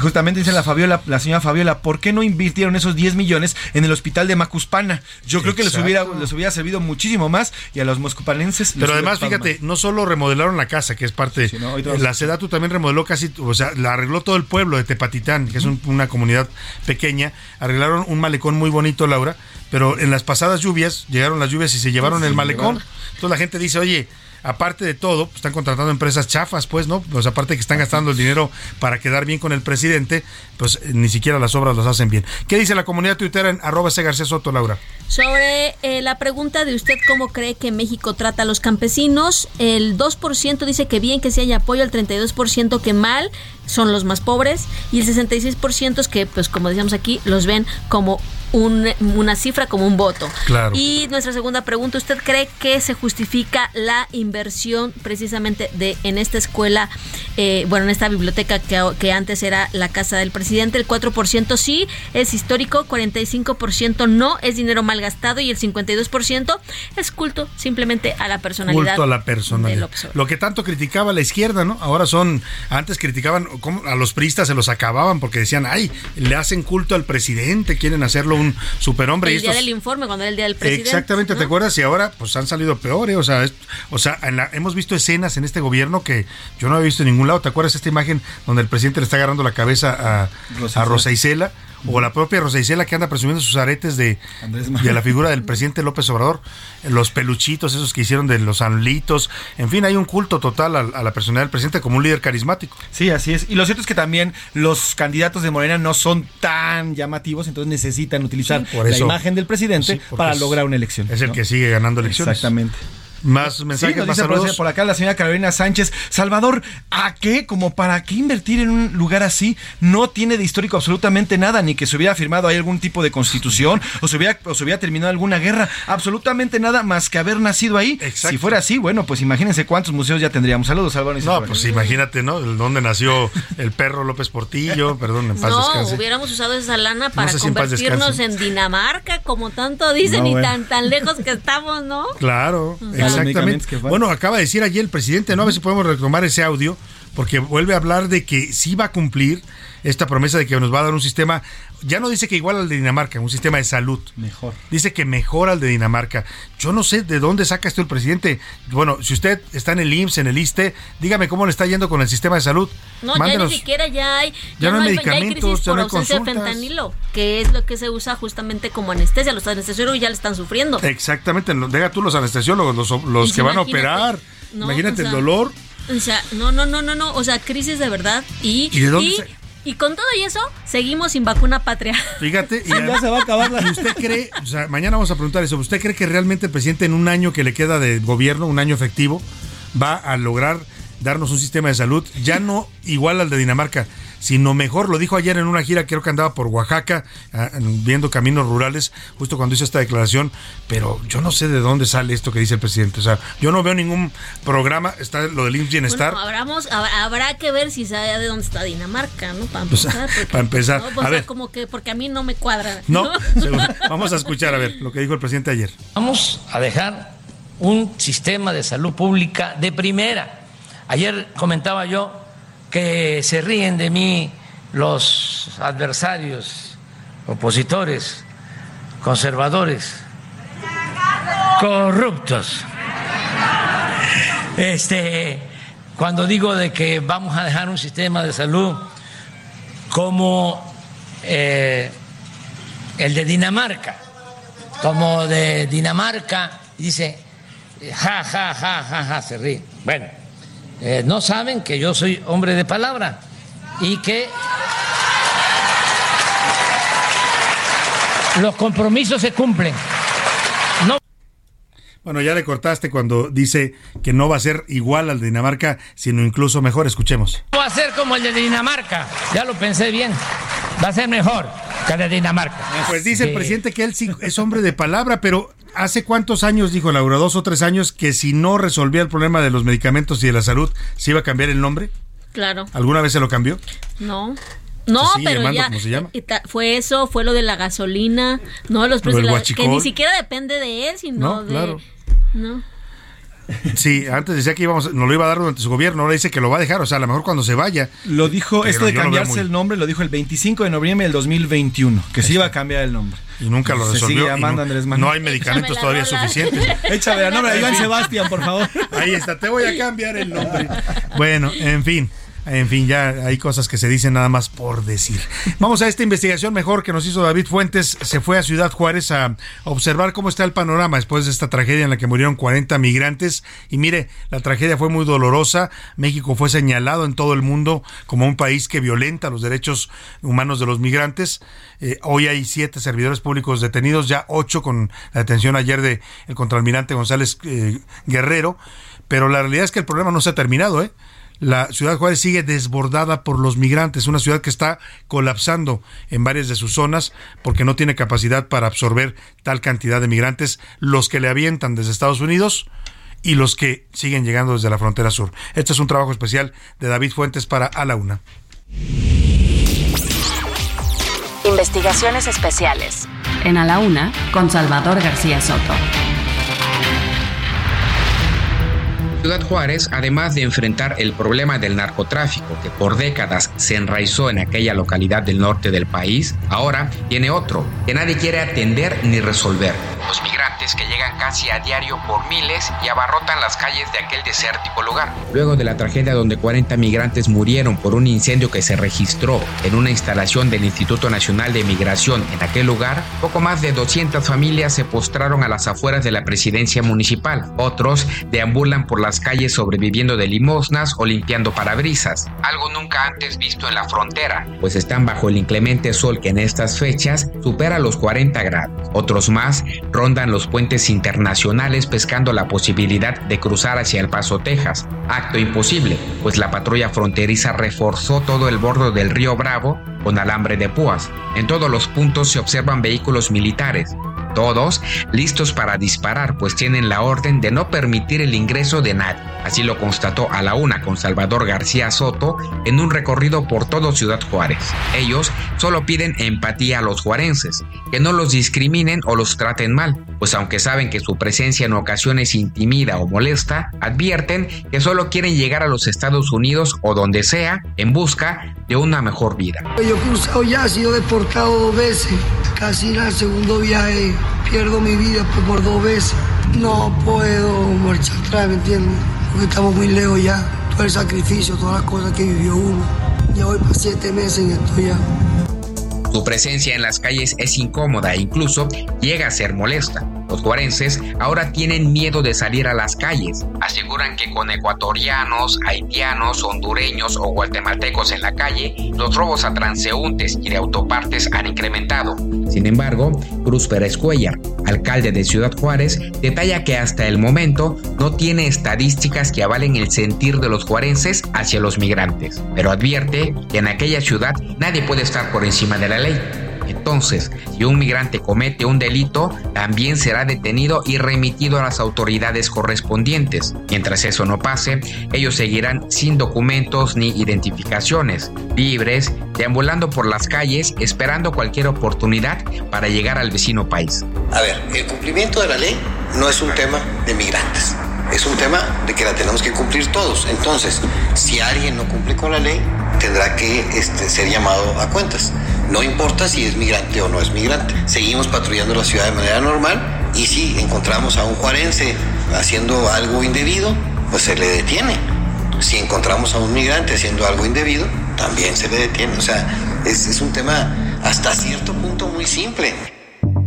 justamente dice la Fabiola, la señora Fabiola, ¿por qué no invirtieron esos 10 millones en el hospital de Macuspana? Yo creo que les hubiera, les hubiera servido muchísimo más y a los moscupanenses. Pero además, fíjate, no solo remodelaron la casa, que es parte. la Sedatu también remodeló casi, o sea, la arregló todo el pueblo de Tepatitán, que es una comunidad pequeña. Arreglaron un malecón muy bonito, Laura, pero en las pasadas lluvias, llegaron las lluvias y se llevaron el malecón. Entonces la gente dice, oye, aparte de todo, pues, están contratando empresas chafas, pues, ¿no? Pues aparte que están gastando el dinero para quedar bien con el presidente, pues eh, ni siquiera las obras las hacen bien. ¿Qué dice la comunidad tuitera en arroba García Soto, Laura? Sobre eh, la pregunta de usted, ¿cómo cree que México trata a los campesinos? El 2% dice que bien que si hay apoyo, el 32% que mal, son los más pobres, y el 66% es que, pues como decíamos aquí, los ven como una cifra como un voto. Y nuestra segunda pregunta, ¿usted cree que se justifica la inversión precisamente de en esta escuela, eh, bueno, en esta biblioteca que, que, antes era la casa del presidente? El 4% sí es histórico, 45% no, es dinero mal gastado y el 52% es culto simplemente a la personalidad. Culto a la personalidad. Lo que tanto criticaba la izquierda, ¿no? Ahora son, antes criticaban, a los priistas se los acababan porque decían, ay, le hacen culto al presidente, quieren hacerlo un superhombre. El día del informe, cuando era el día del presidente. Exactamente, ¿te acuerdas? Y ahora pues han salido peores, o sea, o sea hemos visto escenas en este gobierno que yo no he visto en ningún lado. ¿Te acuerdas esta imagen donde el presidente le está agarrando la cabeza a Rosa, a Rosa Isela? O la propia Rosa Isela que anda presumiendo sus aretes de, de la figura del presidente López Obrador, los peluchitos esos que hicieron de los anlitos, en fin, hay un culto total a, la personalidad del presidente como un líder carismático. Sí, así es. Y lo cierto es que también los candidatos de Morena no son tan llamativos, entonces necesitan utilizar la imagen del presidente para lograr una elección. Es el que sigue ganando elecciones. Exactamente. Más mensajes, más saludos. Por acá la señora Carolina Sánchez. Salvador, ¿a qué? Como para qué invertir en un lugar así? No tiene de histórico absolutamente nada, ni que se hubiera firmado ahí algún tipo de constitución o se hubiera, o se hubiera terminado alguna guerra. Absolutamente nada más que haber nacido ahí. Si fuera así, bueno, pues imagínense cuántos museos ya tendríamos. Saludos, Salvador. No, pues imagínate, ¿no? Dónde nació el perro López Portillo, perdón, en paz No, hubiéramos usado esa lana para convertirnos en, Dinamarca, como tanto dicen, y tan, tan lejos que estamos, ¿no? Claro, Exactamente. Bueno, acaba de decir ayer el presidente, ¿no? A ver si podemos retomar ese audio, porque vuelve a hablar de que sí va a cumplir esta promesa de que nos va a dar un sistema, ya no dice que igual al de Dinamarca, un sistema de salud. Mejor. Dice que mejor al de Dinamarca. Yo no sé de dónde saca esto el presidente. Bueno, si usted está en el IMSS, en el ISTE, dígame cómo le está yendo con el sistema de salud. No, ya ni siquiera ya hay, ya, no hay medicamentos, ya, no hay ausencia de fentanilo, que es lo que se usa justamente como anestesia. Los anestesiólogos ya le están sufriendo. Exactamente, deja tú los anestesiólogos, los, que van a operar. imagínate el dolor. O sea, no, no, no, no, no, o sea, crisis de verdad. ¿Y, ¿Y de dónde y con todo y eso, seguimos sin vacuna patria. Fíjate, y ya se va a acabar la... usted [LAUGHS] cree, o sea, mañana vamos a preguntar eso, ¿usted cree que realmente el presidente en un año que le queda de gobierno, un año efectivo, va a lograr darnos un sistema de salud ya no igual al de Dinamarca, sino mejor. Lo dijo ayer en una gira, creo que andaba por Oaxaca, ah, viendo caminos rurales, justo cuando hizo esta declaración, pero yo no sé de dónde sale esto que dice el presidente. O sea, yo no veo ningún programa, está lo del IMSS Bienestar. habrá que ver si sabe de dónde está Dinamarca, ¿no? Para empezar. [LAUGHS] para empezar. a ver. como que, porque a mí no me cuadra. No, [LAUGHS] vamos a escuchar a ver lo que dijo el presidente ayer. Vamos a dejar un sistema de salud pública de primera. Ayer comentaba yo que se ríen de mí los adversarios, opositores, conservadores, corruptos. Este, cuando digo de que vamos a dejar un sistema de salud como eh, el de Dinamarca, como de Dinamarca, dice, ja, ja, ja, ja, ja, se ríe. Bueno eh, no saben que yo soy hombre de palabra y que los compromisos se cumplen. Bueno, ya le cortaste cuando dice que no va a ser igual al de Dinamarca, sino incluso mejor. Escuchemos. Va a ser como el de Dinamarca. Ya lo pensé bien. Va a ser mejor que el de Dinamarca. Pues dice el presidente que él sí es hombre de palabra, pero ¿hace cuántos años, dijo Laura, dos o tres años, que si no resolvía el problema de los medicamentos y de la salud, se iba a cambiar el nombre? Claro. ¿Alguna vez se lo cambió? No. No, Se sigue pero llamando, ya ¿cómo se llama? fue eso, fue lo de la gasolina, no los Lo precios del de la- que ni siquiera depende de él, sino No, de claro. No. Sí, antes decía que íbamos, nos lo iba a dar durante su gobierno, ahora dice que lo va a dejar, o sea, a lo mejor cuando se vaya. Lo dijo, Pero esto de cambiarse muy- el nombre, lo dijo el 25 de noviembre del 2021, que se iba a cambiar el nombre. Y nunca lo Se resolvió. sigue y llamando no, Andrés Manuel. no hay medicamentos todavía suficientes. [LAUGHS] Échame la nombre a Iván Sebastián, por favor. Ahí está, te voy a cambiar el nombre. Bueno, en fin. En fin, ya hay cosas que se dicen nada más por decir. Vamos a esta investigación mejor que nos hizo David Fuentes. Se fue a Ciudad Juárez a observar cómo está el panorama después de esta tragedia en la que murieron 40 migrantes. Y mire, la tragedia fue muy dolorosa. México fue señalado en todo el mundo como un país que violenta los derechos humanos de los migrantes. Eh, hoy hay siete servidores públicos detenidos, ya ocho con la detención ayer de el contraalmirante González eh, Guerrero. Pero la realidad es que el problema no se ha terminado, ¿eh? La ciudad Juárez sigue desbordada por los migrantes, una ciudad que está colapsando en varias de sus zonas porque no tiene capacidad para absorber tal cantidad de migrantes, los que le avientan desde Estados Unidos y los que siguen llegando desde la frontera sur. Este es un trabajo especial de David Fuentes para A la Una. Investigaciones especiales. En A la Una, con Salvador García Soto. Ciudad Juárez, además de enfrentar el problema del narcotráfico que por décadas se enraizó en aquella localidad del norte del país, ahora tiene otro que nadie quiere atender ni resolver. Los migrantes que llegan casi a diario por miles y abarrotan las calles de aquel desértico lugar. Luego de la tragedia donde 40 migrantes murieron por un incendio que se registró en una instalación del Instituto Nacional de Migración en aquel lugar, poco más de 200 familias se postraron a las afueras de la presidencia municipal. Otros deambulan por las calles sobreviviendo de limosnas o limpiando parabrisas, algo nunca antes visto en la frontera, pues están bajo el inclemente sol que en estas fechas supera los 40 grados. Otros más rondan los puentes internacionales pescando la posibilidad de cruzar hacia El Paso, Texas. Acto imposible, pues la patrulla fronteriza reforzó todo el borde del río Bravo con alambre de púas. En todos los puntos se observan vehículos militares, todos listos para disparar, pues tienen la orden de no permitir el ingreso de nadie. Así lo constató a la una con Salvador García Soto en un recorrido por todo Ciudad Juárez. Ellos solo piden empatía a los juarenses, que no los discriminen o los traten mal, pues aunque saben que su presencia en ocasiones intimida o molesta, advierten que solo quieren llegar a los Estados Unidos o donde sea en busca de una mejor vida. Yo cruzado ya, he sido deportado dos veces. Casi el segundo viaje pierdo mi vida por dos veces. No puedo marchar atrás, ¿me entiendes? Porque estamos muy lejos ya. Todo el sacrificio, todas las cosas que vivió uno. Ya voy para siete meses en esto ya. Su presencia en las calles es incómoda e incluso llega a ser molesta. Los juarenses ahora tienen miedo de salir a las calles. Aseguran que con ecuatorianos, haitianos, hondureños o guatemaltecos en la calle, los robos a transeúntes y de autopartes han incrementado. Sin embargo, Cruz Pérez Cuellar, alcalde de Ciudad Juárez, detalla que hasta el momento no tiene estadísticas que avalen el sentir de los juarenses hacia los migrantes, pero advierte que en aquella ciudad nadie puede estar por encima de la ley. Entonces, si un migrante comete un delito, también será detenido y remitido a las autoridades correspondientes. Mientras eso no pase, ellos seguirán sin documentos ni identificaciones, libres, deambulando por las calles, esperando cualquier oportunidad para llegar al vecino país. A ver, el cumplimiento de la ley no es un tema de migrantes, es un tema de que la tenemos que cumplir todos. Entonces, si alguien no cumple con la ley, tendrá que este, ser llamado a cuentas. No importa si es migrante o no es migrante. Seguimos patrullando la ciudad de manera normal y si encontramos a un juarense haciendo algo indebido, pues se le detiene. Si encontramos a un migrante haciendo algo indebido, también se le detiene. O sea, es, es un tema hasta cierto punto muy simple.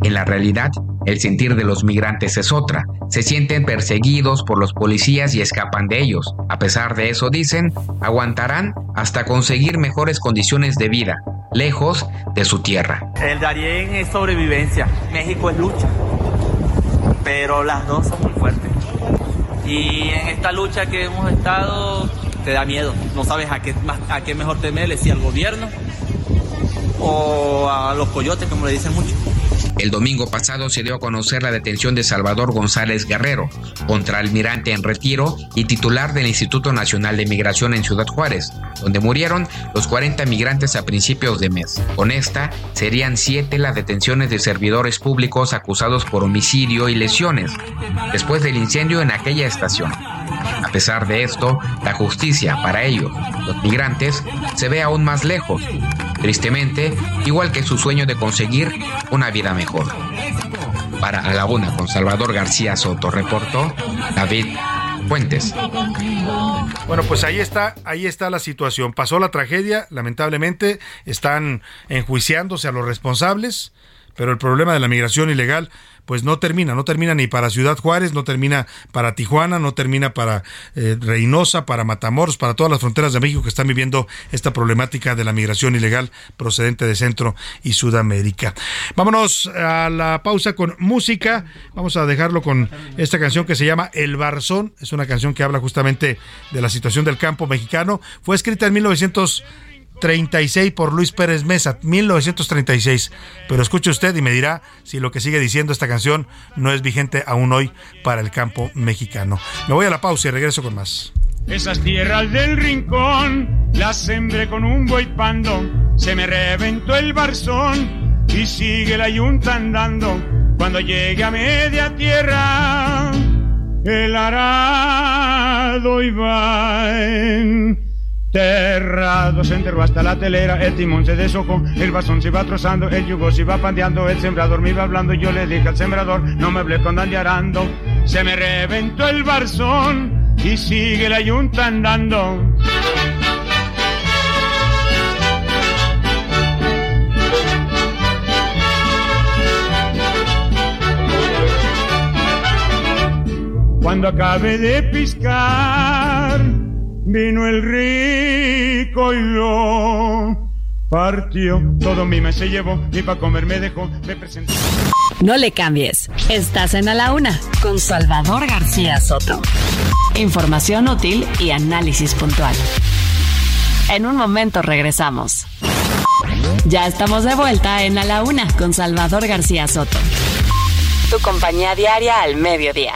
En la realidad, el sentir de los migrantes es otra. Se sienten perseguidos por los policías y escapan de ellos. A pesar de eso, dicen, aguantarán hasta conseguir mejores condiciones de vida, lejos de su tierra. El Darién es sobrevivencia, México es lucha, pero las dos son muy fuertes. Y en esta lucha que hemos estado, te da miedo. No sabes a qué, a qué mejor temerle, si al gobierno o a los coyotes, como le dicen mucho. El domingo pasado se dio a conocer la detención de Salvador González Guerrero, contraalmirante en retiro y titular del Instituto Nacional de Migración en Ciudad Juárez, donde murieron los 40 migrantes a principios de mes. Con esta, serían siete las detenciones de servidores públicos acusados por homicidio y lesiones, después del incendio en aquella estación. A pesar de esto, la justicia para ellos, los migrantes, se ve aún más lejos, tristemente, igual que su sueño de conseguir una vida mejor. Para A la Una con Salvador García Soto, reportó David Fuentes. Bueno, pues ahí está, ahí está la situación. Pasó la tragedia, lamentablemente están enjuiciándose a los responsables, pero el problema de la migración ilegal pues no termina, no termina ni para Ciudad Juárez, no termina para Tijuana, no termina para eh, Reynosa, para Matamoros, para todas las fronteras de México que están viviendo esta problemática de la migración ilegal procedente de Centro y Sudamérica. Vámonos a la pausa con música. Vamos a dejarlo con esta canción que se llama El Barzón. Es una canción que habla justamente de la situación del campo mexicano. Fue escrita en 1900 36 por Luis Pérez Mesa, 1936. Pero escuche usted y me dirá si lo que sigue diciendo esta canción no es vigente aún hoy para el campo mexicano. Me voy a la pausa y regreso con más. Esas tierras del rincón las sembré con un buey pando, se me reventó el barzón y sigue la yunta andando. Cuando llegue a media tierra, el arado iba en Terrado se enterró hasta la telera, el timón se deshojó, el basón se iba trozando, el yugo se iba pandeando, el sembrador me iba hablando, yo le dije al sembrador, no me hablé con dandearando. Se me reventó el barzón y sigue la yunta andando. Cuando acabe de piscar, Vino el rico y lo partió. Todo mi me se llevó y para comer me dejó. Me presentó. No le cambies. Estás en A la Una con Salvador García Soto. Información útil y análisis puntual. En un momento regresamos. Ya estamos de vuelta en A la Una con Salvador García Soto. Tu compañía diaria al mediodía.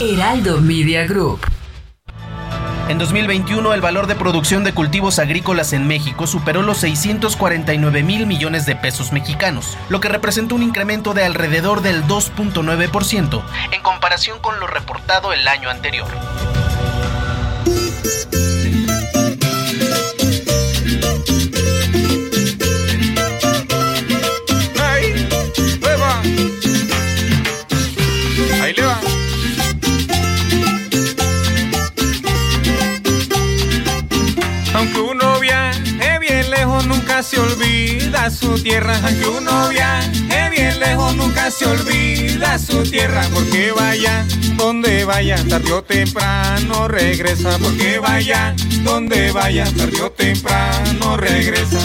Heraldo Media Group. En 2021, el valor de producción de cultivos agrícolas en México superó los 649 mil millones de pesos mexicanos, lo que representa un incremento de alrededor del 2.9% en comparación con lo reportado el año anterior. Su tierra, aunque uno viaje bien lejos, nunca se olvida su tierra, porque vaya donde vaya, tarde o temprano regresa, porque vaya donde vaya, tarde o temprano regresa.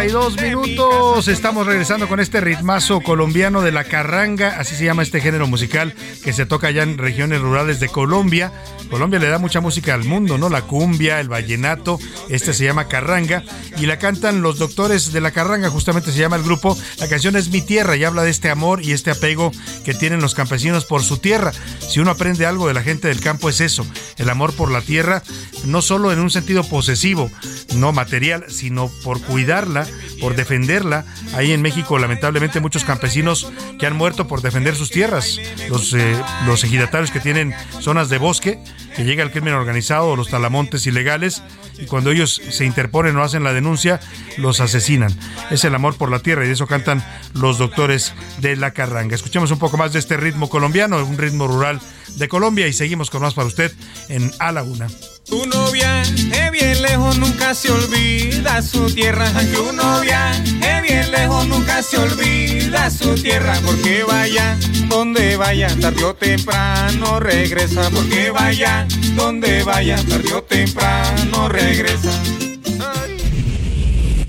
32 minutos. Estamos regresando con este ritmazo colombiano de la carranga, así se llama este género musical que se toca allá en regiones rurales de Colombia. Colombia le da mucha música al mundo, ¿no? La cumbia, el vallenato, este se llama carranga y la cantan los doctores de la carranga, justamente se llama el grupo. La canción es Mi Tierra y habla de este amor y este apego que tienen los campesinos por su tierra. Si uno aprende algo de la gente del campo es eso, el amor por la tierra, no solo en un sentido posesivo, no material, sino por cuidarla, por defenderla. Ahí en México, lamentablemente, muchos campesinos que han muerto por defender sus tierras. Los, eh, los ejidatarios que tienen zonas de bosque, que llega el crimen organizado o los talamontes ilegales, y cuando ellos se interponen o hacen la denuncia, los asesinan. Es el amor por la tierra y de eso cantan los doctores de la carranga. Escuchemos un poco más de este ritmo colombiano, un ritmo rural de Colombia y seguimos con más para usted en A la Una. Tu novia es bien lejos, nunca se olvida su tierra. Tu novia es bien lejos, nunca se olvida su tierra. Porque vaya donde vaya, tarde o temprano regresa. Porque vaya donde vaya, tarde o temprano regresa.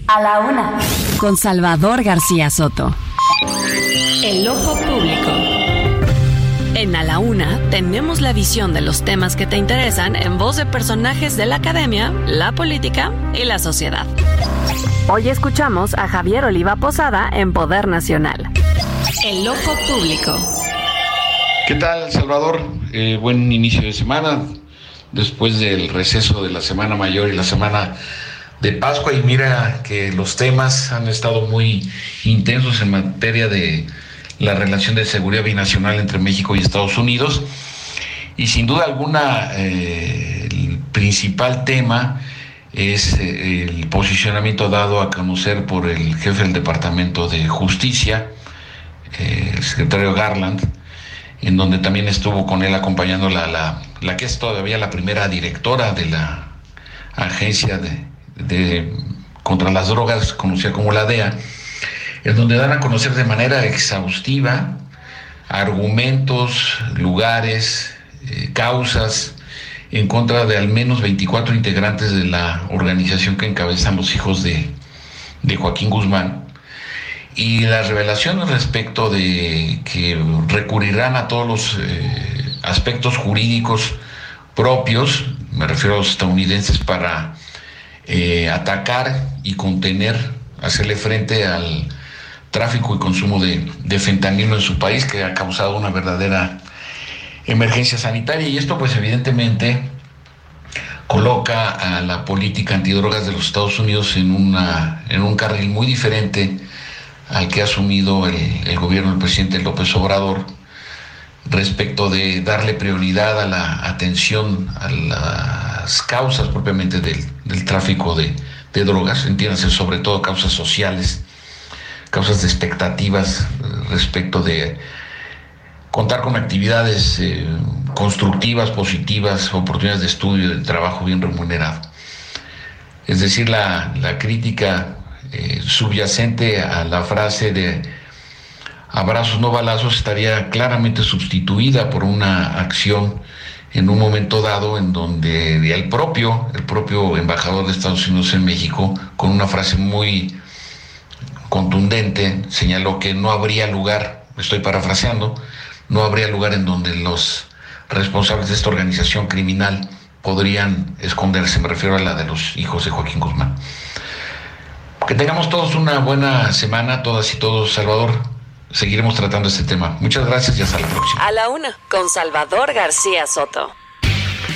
A la una. Con Salvador García Soto. El ojo público. En A la Una tenemos la visión de los temas que te interesan en voz de personajes de la academia, la política y la sociedad. Hoy escuchamos a Javier Oliva Posada en Poder Nacional. El ojo público. ¿Qué tal, Salvador? Eh, buen inicio de semana. Después del receso de la Semana Mayor y la Semana de Pascua. Y mira que los temas han estado muy intensos en materia de la relación de seguridad binacional entre México y Estados Unidos. Y sin duda alguna, eh, el principal tema es eh, el posicionamiento dado a conocer por el jefe del Departamento de Justicia, eh, el secretario Garland, en donde también estuvo con él acompañando la, la, la que es todavía la primera directora de la agencia de, de contra las drogas, conocida como la DEA, en donde dan a conocer de manera exhaustiva argumentos, lugares, eh, causas en contra de al menos 24 integrantes de la organización que encabezan los hijos de, de Joaquín Guzmán. Y las revelaciones respecto de que recurrirán a todos los eh, aspectos jurídicos propios, me refiero a los estadounidenses, para eh, atacar y contener, hacerle frente al tráfico y consumo de, de, fentanilo en su país, que ha causado una verdadera emergencia sanitaria. Y esto, pues, evidentemente coloca a la política antidrogas de los Estados Unidos en, una, en un carril muy diferente al que ha asumido el, gobierno del presidente López Obrador respecto de darle prioridad a la atención a las causas propiamente del, del tráfico de, de, drogas, entiéndase sobre todo causas sociales, causas de expectativas respecto de contar con actividades eh, constructivas, positivas, oportunidades de estudio, de trabajo bien remunerado. Es decir, la, la crítica eh, subyacente a la frase de abrazos no balazos estaría claramente sustituida por una acción en un momento dado en donde el propio, el propio embajador de Estados Unidos en México, con una frase muy contundente, señaló que no habría lugar, estoy parafraseando, no habría lugar en donde los responsables de esta organización criminal podrían esconderse, me refiero a la de los hijos de Joaquín Guzmán. Que tengamos todos una buena semana, todas y todos, Salvador. Seguiremos tratando este tema. Muchas gracias y hasta la próxima. A la una, con Salvador García Soto.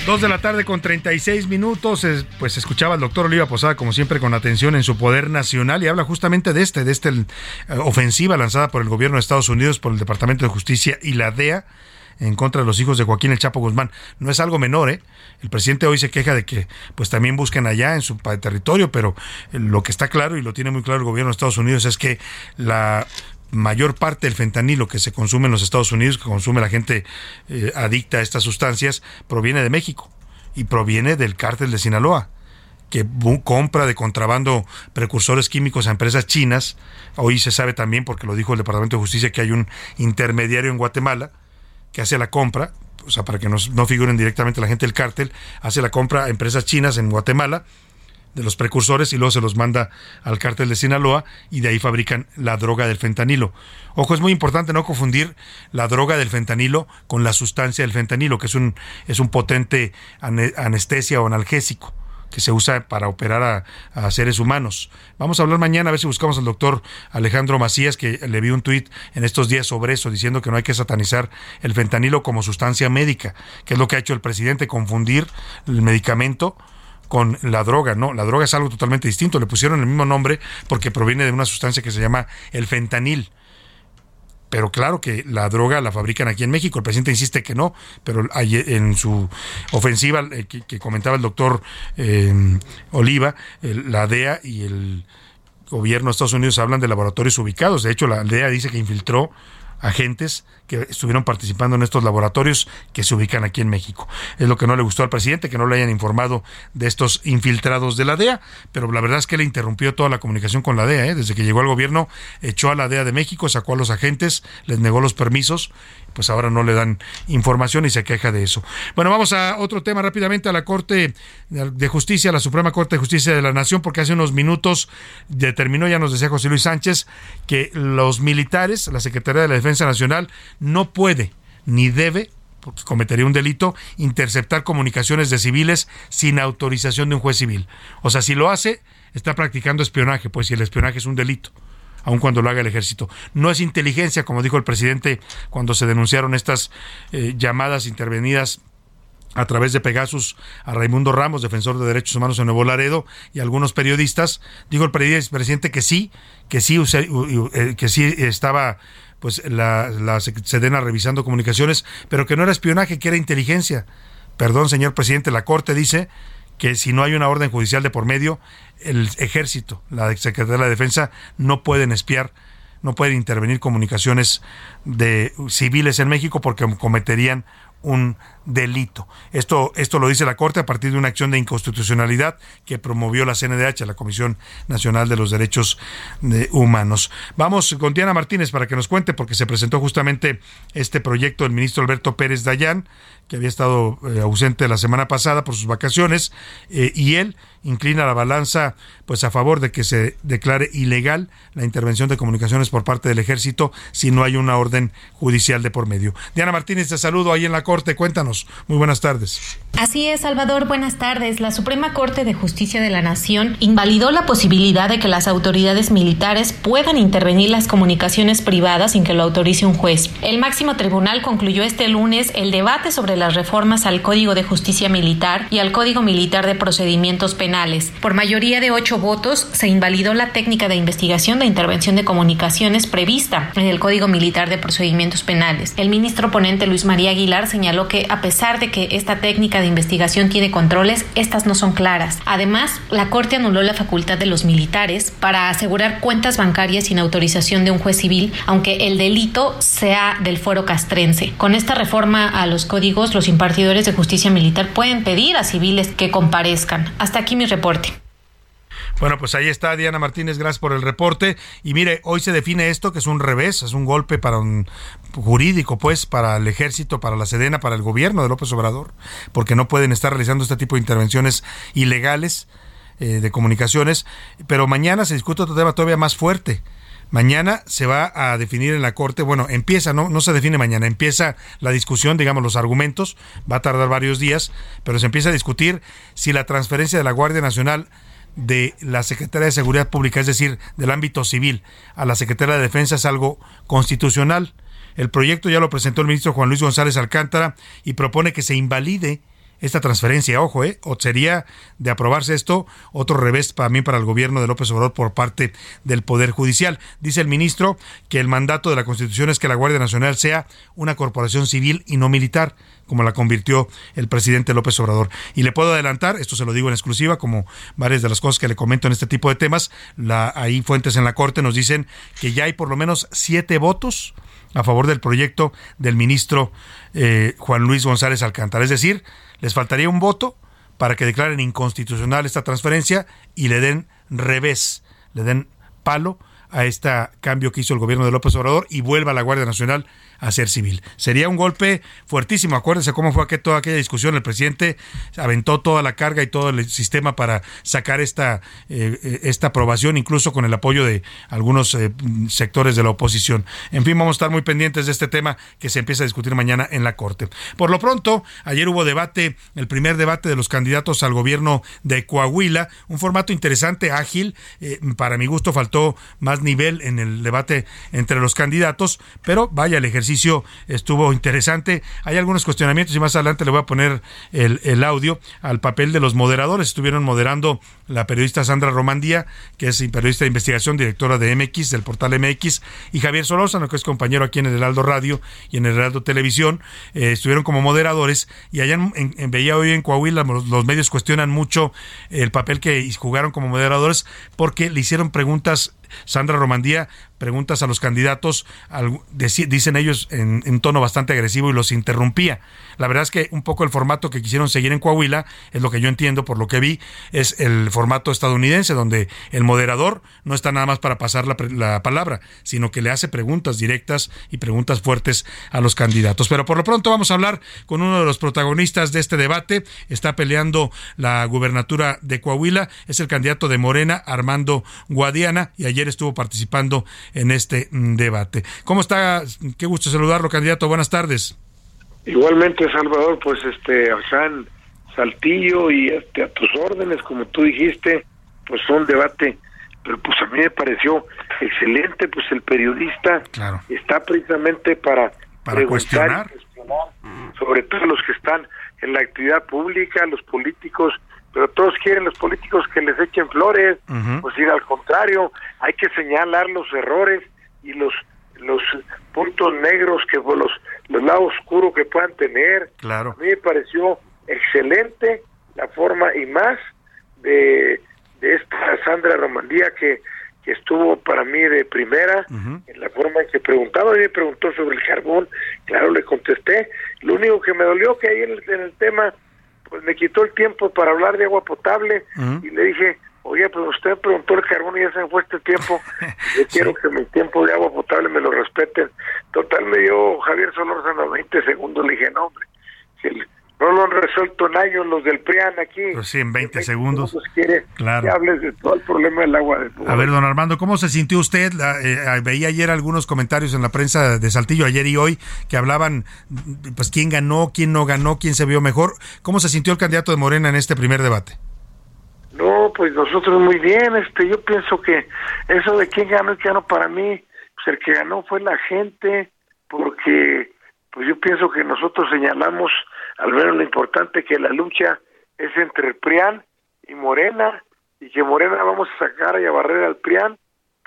Dos de la tarde con 36 minutos, pues escuchaba al doctor Oliva Posada como siempre con atención en su poder nacional y habla justamente de este, de esta eh, ofensiva lanzada por el gobierno de Estados Unidos, por el Departamento de Justicia y la DEA en contra de los hijos de Joaquín El Chapo Guzmán. No es algo menor, ¿eh? El presidente hoy se queja de que pues también busquen allá en su territorio, pero lo que está claro y lo tiene muy claro el gobierno de Estados Unidos es que la mayor parte del fentanilo que se consume en los Estados Unidos, que consume la gente eh, adicta a estas sustancias, proviene de México y proviene del cártel de Sinaloa que compra de contrabando precursores químicos a empresas chinas. Hoy se sabe también, porque lo dijo el Departamento de Justicia, que hay un intermediario en Guatemala que hace la compra, o sea, para que no, no figuren directamente la gente del cártel, hace la compra a empresas chinas en Guatemala de los precursores y luego se los manda al cártel de Sinaloa y de ahí fabrican la droga del fentanilo. Ojo, es muy importante no confundir la droga del fentanilo con la sustancia del fentanilo, que es un, es un potente anestesia o analgésico que se usa para operar a, seres humanos. Vamos a hablar mañana a ver si buscamos al doctor Alejandro Macías, que le vi un tuit en estos días sobre eso, diciendo que no hay que satanizar el fentanilo como sustancia médica, que es lo que ha hecho el presidente, confundir el medicamento con la droga, no, la droga es algo totalmente distinto, le pusieron el mismo nombre porque proviene de una sustancia que se llama el fentanil pero claro que la droga la fabrican aquí en México. El presidente insiste que no, pero en su ofensiva eh, que, comentaba el doctor eh, Oliva, la DEA y el gobierno de Estados Unidos hablan de laboratorios ubicados. De hecho, la DEA dice que infiltró agentes que estuvieron participando en estos laboratorios que se ubican aquí en México. Es lo que no le gustó al presidente, que no le hayan informado de estos infiltrados de la DEA, pero la verdad es que le interrumpió toda la comunicación con la DEA. ¿eh? Desde que llegó al gobierno, echó a la DEA de México, sacó a los agentes, les negó los permisos pues ahora no le dan información y se queja de eso. Bueno, vamos a otro tema rápidamente, a la Corte de Justicia, la Suprema Corte de Justicia de la Nación, porque hace unos minutos determinó, ya nos decía José Luis Sánchez, que los militares, la Secretaría de la Defensa Nacional, no puede ni debe porque cometería un delito, interceptar comunicaciones de civiles sin autorización de un juez civil. O sea, si lo hace, está practicando espionaje, pues si el espionaje es un delito aun cuando lo haga el ejército. No es inteligencia, como dijo el presidente cuando se denunciaron estas eh, llamadas intervenidas a través de Pegasus a Raimundo Ramos, defensor de derechos humanos en Nuevo Laredo, y algunos periodistas. Dijo el presidente que sí, que sí, eh, que sí estaba pues la, la Sedena revisando comunicaciones, pero que no era espionaje, que era inteligencia. Perdón, señor presidente, la Corte dice que si no hay una orden judicial de por medio, el ejército, la Secretaría de la Defensa, no pueden espiar, no pueden intervenir comunicaciones de civiles en México porque cometerían un delito. Esto, esto lo dice la Corte a partir de una acción de inconstitucionalidad que promovió la CNDH, la Comisión Nacional de los Derechos Humanos. Vamos con Diana Martínez para que nos cuente, porque se presentó justamente este proyecto del ministro Alberto Pérez Dayán, que había estado eh, ausente la semana pasada por sus vacaciones, eh, y él inclina la balanza pues a favor de que se declare ilegal la intervención de comunicaciones por parte del ejército si no hay una orden judicial de por medio. Diana Martínez, te saludo ahí en la Corte, cuéntanos. Muy buenas tardes. Así es, Salvador, buenas tardes. La Suprema Corte de Justicia de la Nación invalidó la posibilidad de que las autoridades militares puedan intervenir las comunicaciones privadas sin que lo autorice un juez. El máximo tribunal concluyó este lunes el debate sobre las reformas al Código de Justicia Militar y al Código Militar de Procedimientos Penales. Por mayoría de ocho votos, se invalidó la técnica de investigación de intervención de comunicaciones prevista en el Código Militar de Procedimientos Penales. El ministro ponente Luis María Aguilar señaló que, a pesar de que esta técnica de investigación tiene controles, estas no son claras. Además, la Corte anuló la facultad de los militares para asegurar cuentas bancarias sin autorización de un juez civil, aunque el delito sea del fuero castrense. Con esta reforma a los códigos, los impartidores de justicia militar pueden pedir a civiles que comparezcan. Hasta aquí mi reporte. Bueno, pues ahí está Diana Martínez, gracias por el reporte. Y mire, hoy se define esto que es un revés, es un golpe para un jurídico, pues, para el ejército, para la Sedena, para el gobierno de López Obrador, porque no pueden estar realizando este tipo de intervenciones ilegales eh, de comunicaciones. Pero mañana se discute otro tema todavía más fuerte. Mañana se va a definir en la Corte, bueno, empieza, no, no se define mañana, empieza la discusión, digamos, los argumentos, va a tardar varios días, pero se empieza a discutir si la transferencia de la Guardia Nacional de la Secretaría de Seguridad Pública, es decir, del ámbito civil, a la Secretaría de Defensa es algo constitucional. El proyecto ya lo presentó el ministro Juan Luis González Alcántara y propone que se invalide esta transferencia, ojo, ¿eh? O sería de aprobarse esto otro revés también para el gobierno de López Obrador por parte del Poder Judicial. Dice el ministro que el mandato de la Constitución es que la Guardia Nacional sea una corporación civil y no militar, como la convirtió el presidente López Obrador. Y le puedo adelantar, esto se lo digo en exclusiva, como varias de las cosas que le comento en este tipo de temas, la, ahí fuentes en la Corte nos dicen que ya hay por lo menos siete votos a favor del proyecto del ministro eh, Juan Luis González Alcántara. Es decir, les faltaría un voto para que declaren inconstitucional esta transferencia y le den revés, le den palo a este cambio que hizo el gobierno de López Obrador y vuelva la Guardia Nacional a ser civil. Sería un golpe fuertísimo. Acuérdense cómo fue que toda aquella discusión. El presidente aventó toda la carga y todo el sistema para sacar esta, eh, esta aprobación, incluso con el apoyo de algunos eh, sectores de la oposición. En fin, vamos a estar muy pendientes de este tema que se empieza a discutir mañana en la Corte. Por lo pronto, ayer hubo debate, el primer debate de los candidatos al gobierno de Coahuila, un formato interesante, ágil. Eh, para mi gusto faltó más nivel en el debate entre los candidatos, pero vaya, el ejercicio estuvo interesante. Hay algunos cuestionamientos y más adelante le voy a poner el, audio al papel de los moderadores. Estuvieron moderando la periodista Sandra Romandía, que es periodista de investigación, directora de MX, del portal MX, y Javier Solórzano, que es compañero aquí en el Heraldo Radio y en el Heraldo Televisión, eh, estuvieron como moderadores y allá en, en, hoy en Coahuila los, los, medios cuestionan mucho el papel que jugaron como moderadores porque le hicieron preguntas Sandra Romandía preguntas a los candidatos, dicen ellos en, tono bastante agresivo y los interrumpía. La verdad es que un poco el formato que quisieron seguir en Coahuila, es lo que yo entiendo por lo que vi, es el formato estadounidense, donde el moderador no está nada más para pasar la, la palabra, sino que le hace preguntas directas y preguntas fuertes a los candidatos. Pero por lo pronto vamos a hablar con uno de los protagonistas de este debate. Está peleando la gubernatura de Coahuila, es el candidato de Morena, Armando Guadiana, y ayer estuvo participando en este debate. ¿Cómo está? Qué gusto saludarlo, candidato. Buenas tardes. Igualmente, Salvador, pues este, acá en Saltillo y este, a tus órdenes, como tú dijiste, pues fue un debate, pero pues a mí me pareció excelente, pues el periodista está precisamente para, para cuestionar. cuestionar, sobre todo los que están en la actividad pública, los políticos, pero todos quieren los políticos que les echen flores, uh -huh. pues ir al contrario, hay que señalar los errores y los los puntos negros que los los lados oscuros que puedan tener. Claro. A mí me pareció excelente la forma y más de, de esta Sandra Romandía que, que estuvo para mí de primera uh -huh. en la forma en que preguntaba y me preguntó sobre el carbón, claro le contesté. Lo único que me dolió que ahí en el, en el tema pues me quitó el tiempo para hablar de agua potable uh -huh. y le dije, oye, pues usted preguntó el carbón y ya se me fue este tiempo, [LAUGHS] yo sí. quiero que mi tiempo de agua potable me lo respeten. Total, me dio Javier Solórzano 20 segundos, le dije, no, hombre, si el, no lo han resuelto en años los del PRIAN aquí. Pues sí, en 20, 20 segundos. segundos quiere claro. que hables de todo el problema del agua. De a ver, don Armando, ¿cómo se sintió usted? La, eh, veía ayer algunos comentarios en la prensa de Saltillo, ayer y hoy, que hablaban, pues, quién ganó, quién no ganó, quién se vio mejor. ¿Cómo se sintió el candidato de Morena en este primer debate? No, pues nosotros muy bien. Este, yo pienso que eso de quién ganó y quién ganó para mí, pues el que ganó fue la gente, porque pues yo pienso que nosotros señalamos al menos lo importante que la lucha es entre el PRIAN y Morena y que Morena vamos a sacar y a barrer al PRIAN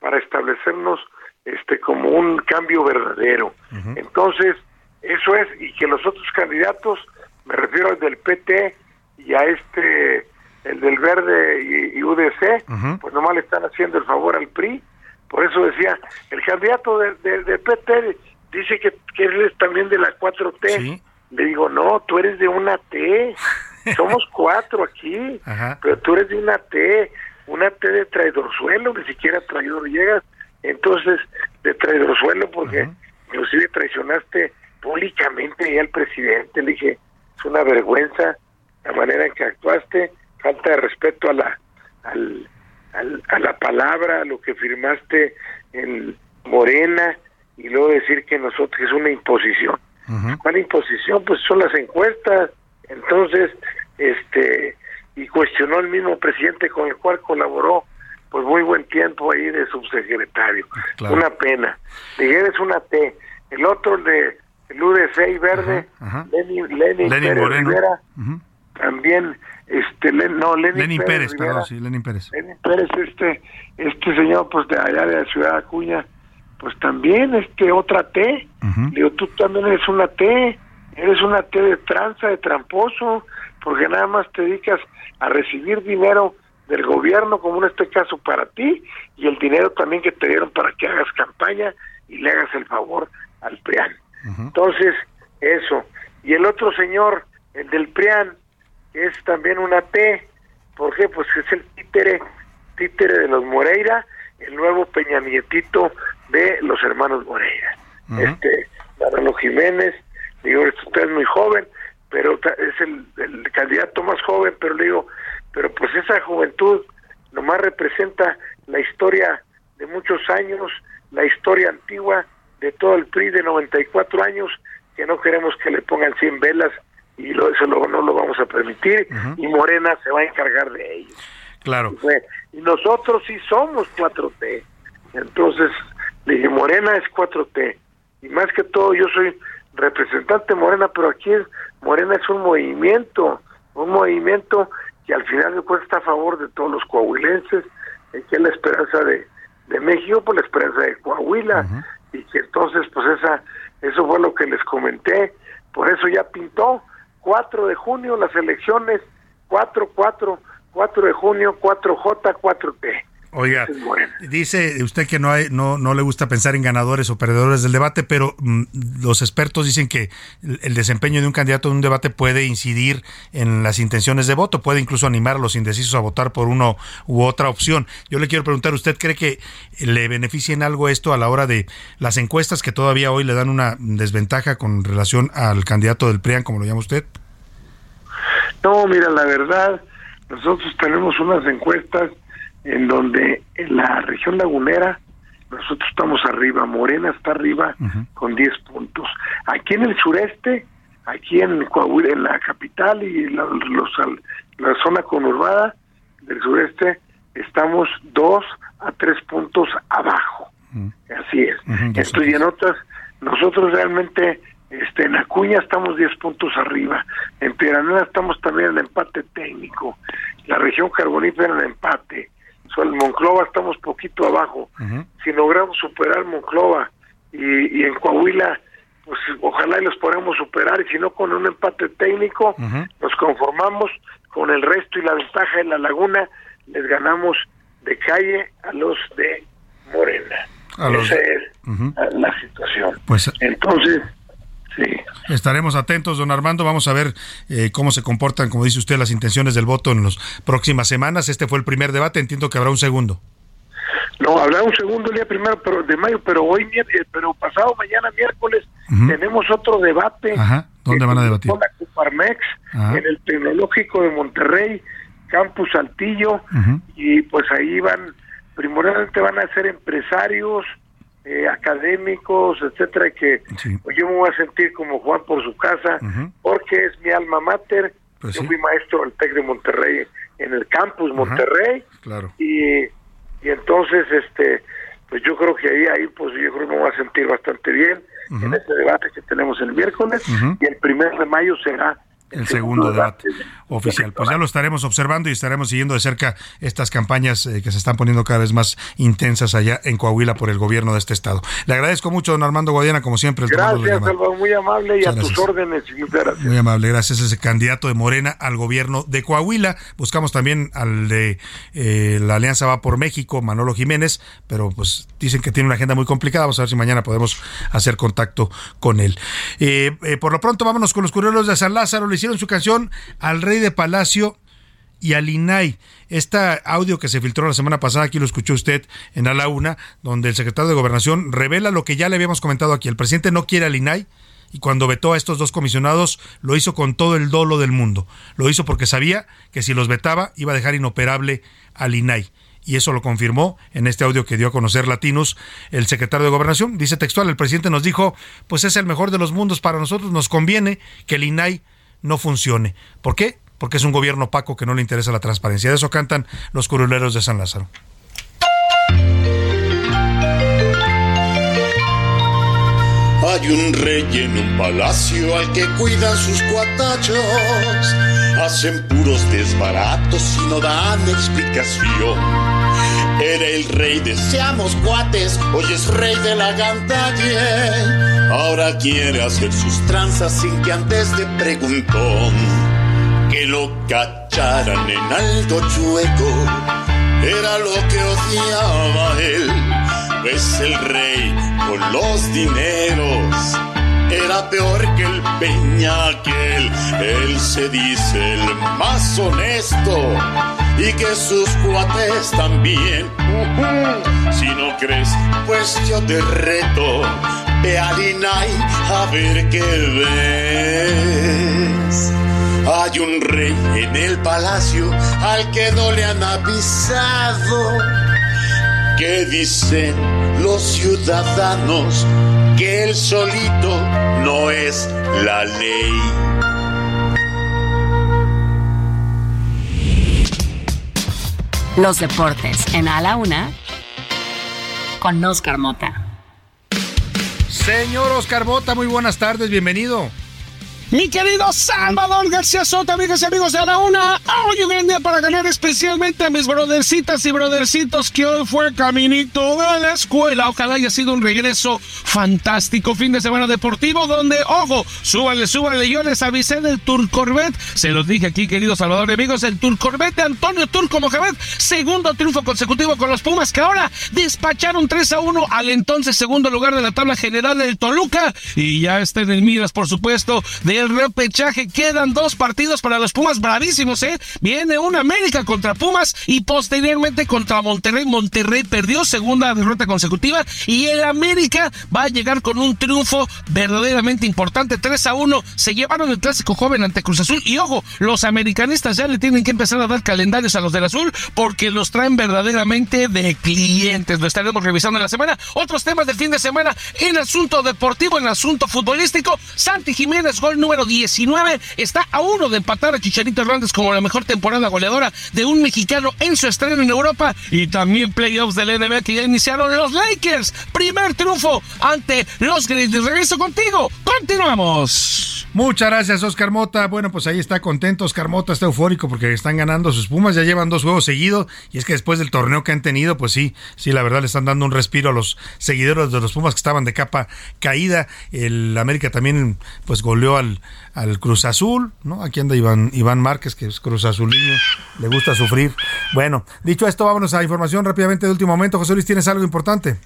para establecernos este como un cambio verdadero. Uh -huh. Entonces, eso es y que los otros candidatos, me refiero al del PT y a este el del Verde y, y UDC, uh -huh. pues nomás le están haciendo el favor al PRI. Por eso decía, el candidato del de, de PT dice que, que él es también de la 4T. ¿Sí? Le digo, no, tú eres de una T. [LAUGHS] Somos cuatro aquí, Ajá. pero tú eres de una T, una T de traidorzuelo, ni siquiera traidor llegas. Entonces, de traidorzuelo, porque Ajá. inclusive traicionaste públicamente al presidente. Le dije, es una vergüenza la manera en que actuaste, falta de respeto a la, al, al, a la palabra, a lo que firmaste en Morena, y luego decir que nosotros es una imposición. Uh -huh. ¿Cuál imposición? Pues son las encuestas. Entonces, este, y cuestionó el mismo presidente con el cual colaboró, pues muy buen tiempo ahí de subsecretario. Claro. Una pena. Miguel es una T. El otro de el UDC y Verde, Lenny Pérez Moreno. Rivera, uh -huh. también, este, Len, no, Lenny, Lenny Pérez, Pérez perdón, sí, Lenny Pérez. Lenny Pérez, este, este señor, pues de allá de la ciudad de Acuña, pues también este otra T. Uh -huh. Digo, tú también eres una T, eres una T de tranza, de tramposo, porque nada más te dedicas a recibir dinero del gobierno, como en este caso para ti, y el dinero también que te dieron para que hagas campaña y le hagas el favor al PRIAN. Uh -huh. Entonces, eso. Y el otro señor, el del PRIAN, es también una T, ¿por qué? Pues es el títere, títere de los Moreira, el nuevo Peña Nietito de los hermanos Moreira. Este, Manolo Jiménez, digo, usted es muy joven, pero es el, el candidato más joven, pero le digo, pero pues esa juventud nomás representa la historia de muchos años, la historia antigua de todo el PRI de 94 años, que no queremos que le pongan 100 velas y lo, eso no lo vamos a permitir y Morena se va a encargar de ellos. Claro. Y, nosotros sí somos 4T. Entonces, le dije, Morena es 4T. Y más que todo, yo soy representante Morena, pero aquí es, Morena es un movimiento, un movimiento que al final de cuentas está a favor de todos los coahuilenses, que es la esperanza de, de México, por la esperanza de Coahuila, y que entonces, pues esa, eso fue lo que les comenté, por eso ya pintó, 4 de junio las elecciones, 4, 4, 4 de junio, 4J, 4T. Oiga, dice usted que no, hay, no, no le gusta pensar en ganadores o perdedores del debate, pero mm, los expertos dicen que el desempeño de un candidato en un debate puede incidir en las intenciones de voto, puede incluso animar a los indecisos a votar por uno u otra opción. Yo le quiero preguntar, ¿usted cree que le beneficia en algo esto a la hora de las encuestas que todavía hoy le dan una desventaja con relación al candidato del PRIAN, como lo llama usted? No, mira, la verdad, nosotros tenemos unas encuestas en donde en la región lagunera nosotros estamos arriba, Morena está arriba con 10 puntos. Aquí en el sureste, aquí en Coahuila, en la capital y la, los, la zona conurbada del sureste, estamos 2 a 3 puntos abajo. Así es. Estoy en otras, nosotros realmente este, en Acuña estamos 10 puntos arriba. En Piranera estamos también en empate técnico. La región carbonífera en empate en Monclova estamos poquito abajo. Si logramos superar Monclova y, en Coahuila, pues ojalá y los podamos superar, y si no con un empate técnico, nos conformamos con el resto y la ventaja en la laguna, les ganamos de calle a los de Morena. Esa es la situación. Pues, Entonces, Estaremos atentos, don Armando. Vamos a ver eh, cómo se comportan, como dice usted, las intenciones del voto en las próximas semanas. Este fue el primer debate. Entiendo que habrá un segundo. No, habrá un segundo día primero pero de mayo, pero hoy, eh, pero pasado mañana miércoles tenemos otro debate. Ajá. ¿Dónde van a debatir? Con la Cuparmex, en el Tecnológico de Monterrey, Campus Saltillo, y pues ahí van, primordialmente van a ser empresarios, eh, académicos, etcétera, que pues, yo me voy a sentir como Juan por su casa, porque es mi alma mater. Pues yo fui maestro del TEC de Monterrey, en el campus Monterrey. Claro. Y, y entonces, este pues yo creo que ahí, ahí pues yo creo que me voy a sentir bastante bien en este debate que tenemos el miércoles. Y el primer de mayo será el segundo debate oficial. Pues ya lo estaremos observando y estaremos siguiendo de cerca estas campañas eh, que se están poniendo cada vez más intensas allá en Coahuila por el gobierno de este estado. Le agradezco mucho, don Armando Guadiana, como siempre. gracias, Salvador, muy amable y a tus órdenes. gracias. Muy amable, gracias. Ese candidato de Morena al gobierno de Coahuila. Buscamos también al de eh, la Alianza Va por México, Manolo Jiménez, pero pues dicen que tiene una agenda muy complicada. Vamos a ver si mañana podemos hacer contacto con él. Eh, por lo pronto, vámonos con los curiosos de San Lázaro hicieron su canción al Rey de Palacio y al INAI. Este audio que se filtró la semana pasada, aquí lo escuchó usted en A la Una, donde el secretario de Gobernación revela lo que ya le habíamos comentado aquí. El presidente no quiere al INAI y cuando vetó a estos dos comisionados lo hizo con todo el dolo del mundo. Lo hizo porque sabía que si los vetaba iba a dejar inoperable al INAI y eso lo confirmó en este audio que dio a conocer Latinos el secretario de Gobernación. Dice textual, el presidente nos dijo, pues es el mejor de los mundos para nosotros, nos conviene que el INAI no funcione. ¿Por qué? Porque es un gobierno opaco que no le interesa la transparencia. De eso cantan los curuleros de San Lázaro. Hay un rey en un palacio al que cuidan sus cuatachos. Hacen puros desbaratos y no dan explicación. Era el rey de seamos cuates, hoy es rey de la gandalle Ahora quiere hacer sus tranzas sin que antes le preguntó que lo cacharan en algo chueco. Era lo que odiaba él, pues el rey con los dineros era peor que el peña aquel. Él se dice el más honesto y que sus cuates también. Si no crees, pues yo te reto, ve al INAI a ver qué ves. Hay un rey en el palacio al que no le han avisado. Que dicen los ciudadanos que él solito no es la ley. Los deportes en A la Una con Oscar Mota. Señor Oscar Mota, muy buenas tardes, bienvenido. Mi querido Salvador García Soto, amigas y amigos de la una, hoy un día para ganar especialmente a mis brodercitas y brodercitos que hoy fue caminito de la escuela. Ojalá haya sido un regreso fantástico, fin de semana deportivo donde, ojo, súbale, súbale, yo les avisé del Tour Corvette. Se los dije aquí, querido Salvador, amigos, el Tour Corvette de Antonio Turco Mohamed, segundo triunfo consecutivo con los Pumas que ahora despacharon 3 a 1 al entonces segundo lugar de la tabla general del Toluca y ya está en el miras, por supuesto, de el repechaje. Quedan dos partidos para los Pumas bravísimos, ¿eh? Viene una América contra Pumas y posteriormente contra Monterrey. Monterrey perdió segunda derrota consecutiva y el América va a llegar con un triunfo verdaderamente importante. 3 a 1. Se llevaron el clásico joven ante Cruz Azul. Y ojo, los americanistas ya le tienen que empezar a dar calendarios a los del Azul porque los traen verdaderamente de clientes. Lo estaremos revisando en la semana. Otros temas del fin de semana en asunto deportivo, en asunto futbolístico. Santi Jiménez, gol número 19. Está a uno de empatar a Chicharito Hernández como la mejor temporada goleadora de un mexicano en su estreno en Europa. Y también playoffs del NBA que ya iniciaron los Lakers. Primer triunfo ante los Grizzlies. Regreso contigo. Continuamos. Muchas gracias, Oscar Mota. Bueno, pues ahí está contento. Oscar Mota está eufórico porque están ganando sus Pumas. Ya llevan dos juegos seguidos. Y es que después del torneo que han tenido, pues sí, sí, la verdad le están dando un respiro a los seguidores de los Pumas que estaban de capa caída. El América también, pues goleó al, al Cruz Azul, ¿no? Aquí anda Iván, Iván Márquez, que es Cruz Azulino, le gusta sufrir. Bueno, dicho esto, vámonos a información rápidamente de último momento. José Luis, ¿tienes algo importante?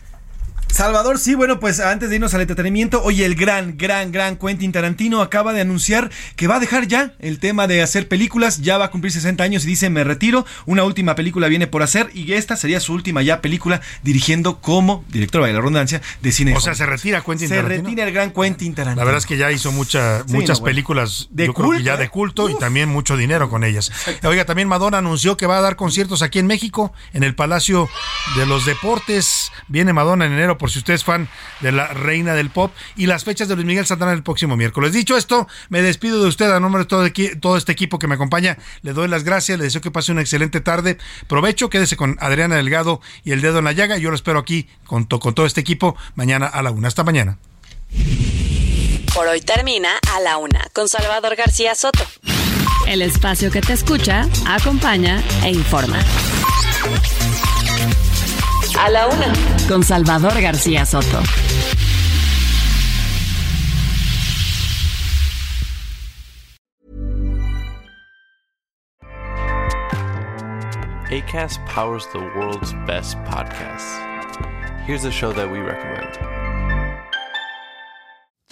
Salvador, sí, bueno, pues antes de irnos al entretenimiento, hoy el gran, gran, gran Quentin Tarantino acaba de anunciar que va a dejar ya el tema de hacer películas, ya va a cumplir 60 años y dice me retiro, una última película viene por hacer y esta sería su última ya película dirigiendo como director de la redundancia de cine. O sea, se retira Quentin se Tarantino. Se retira el gran Quentin Tarantino. La verdad es que ya hizo mucha, sí, muchas no, bueno. películas de yo culto, creo que ya de culto y también mucho dinero con ellas. Oiga, también Madonna anunció que va a dar conciertos aquí en México, en el Palacio de los Deportes. Viene Madonna en enero, por si usted es fan de la reina del pop y las fechas de Luis Miguel saldrán el próximo miércoles. Dicho esto, me despido de usted a nombre de todo, todo, este equipo que me acompaña. Le doy las gracias, le deseo que pase una excelente tarde. Provecho, quédese con Adriana Delgado y el dedo en la llaga. Yo lo espero aquí con, to, con todo este equipo mañana a la una. Hasta mañana. Por hoy termina a la una con Salvador García Soto. El espacio que te escucha, acompaña e informa. A la una. Con Salvador García Soto. ACAST powers the world's best podcasts. Here's a show that we recommend.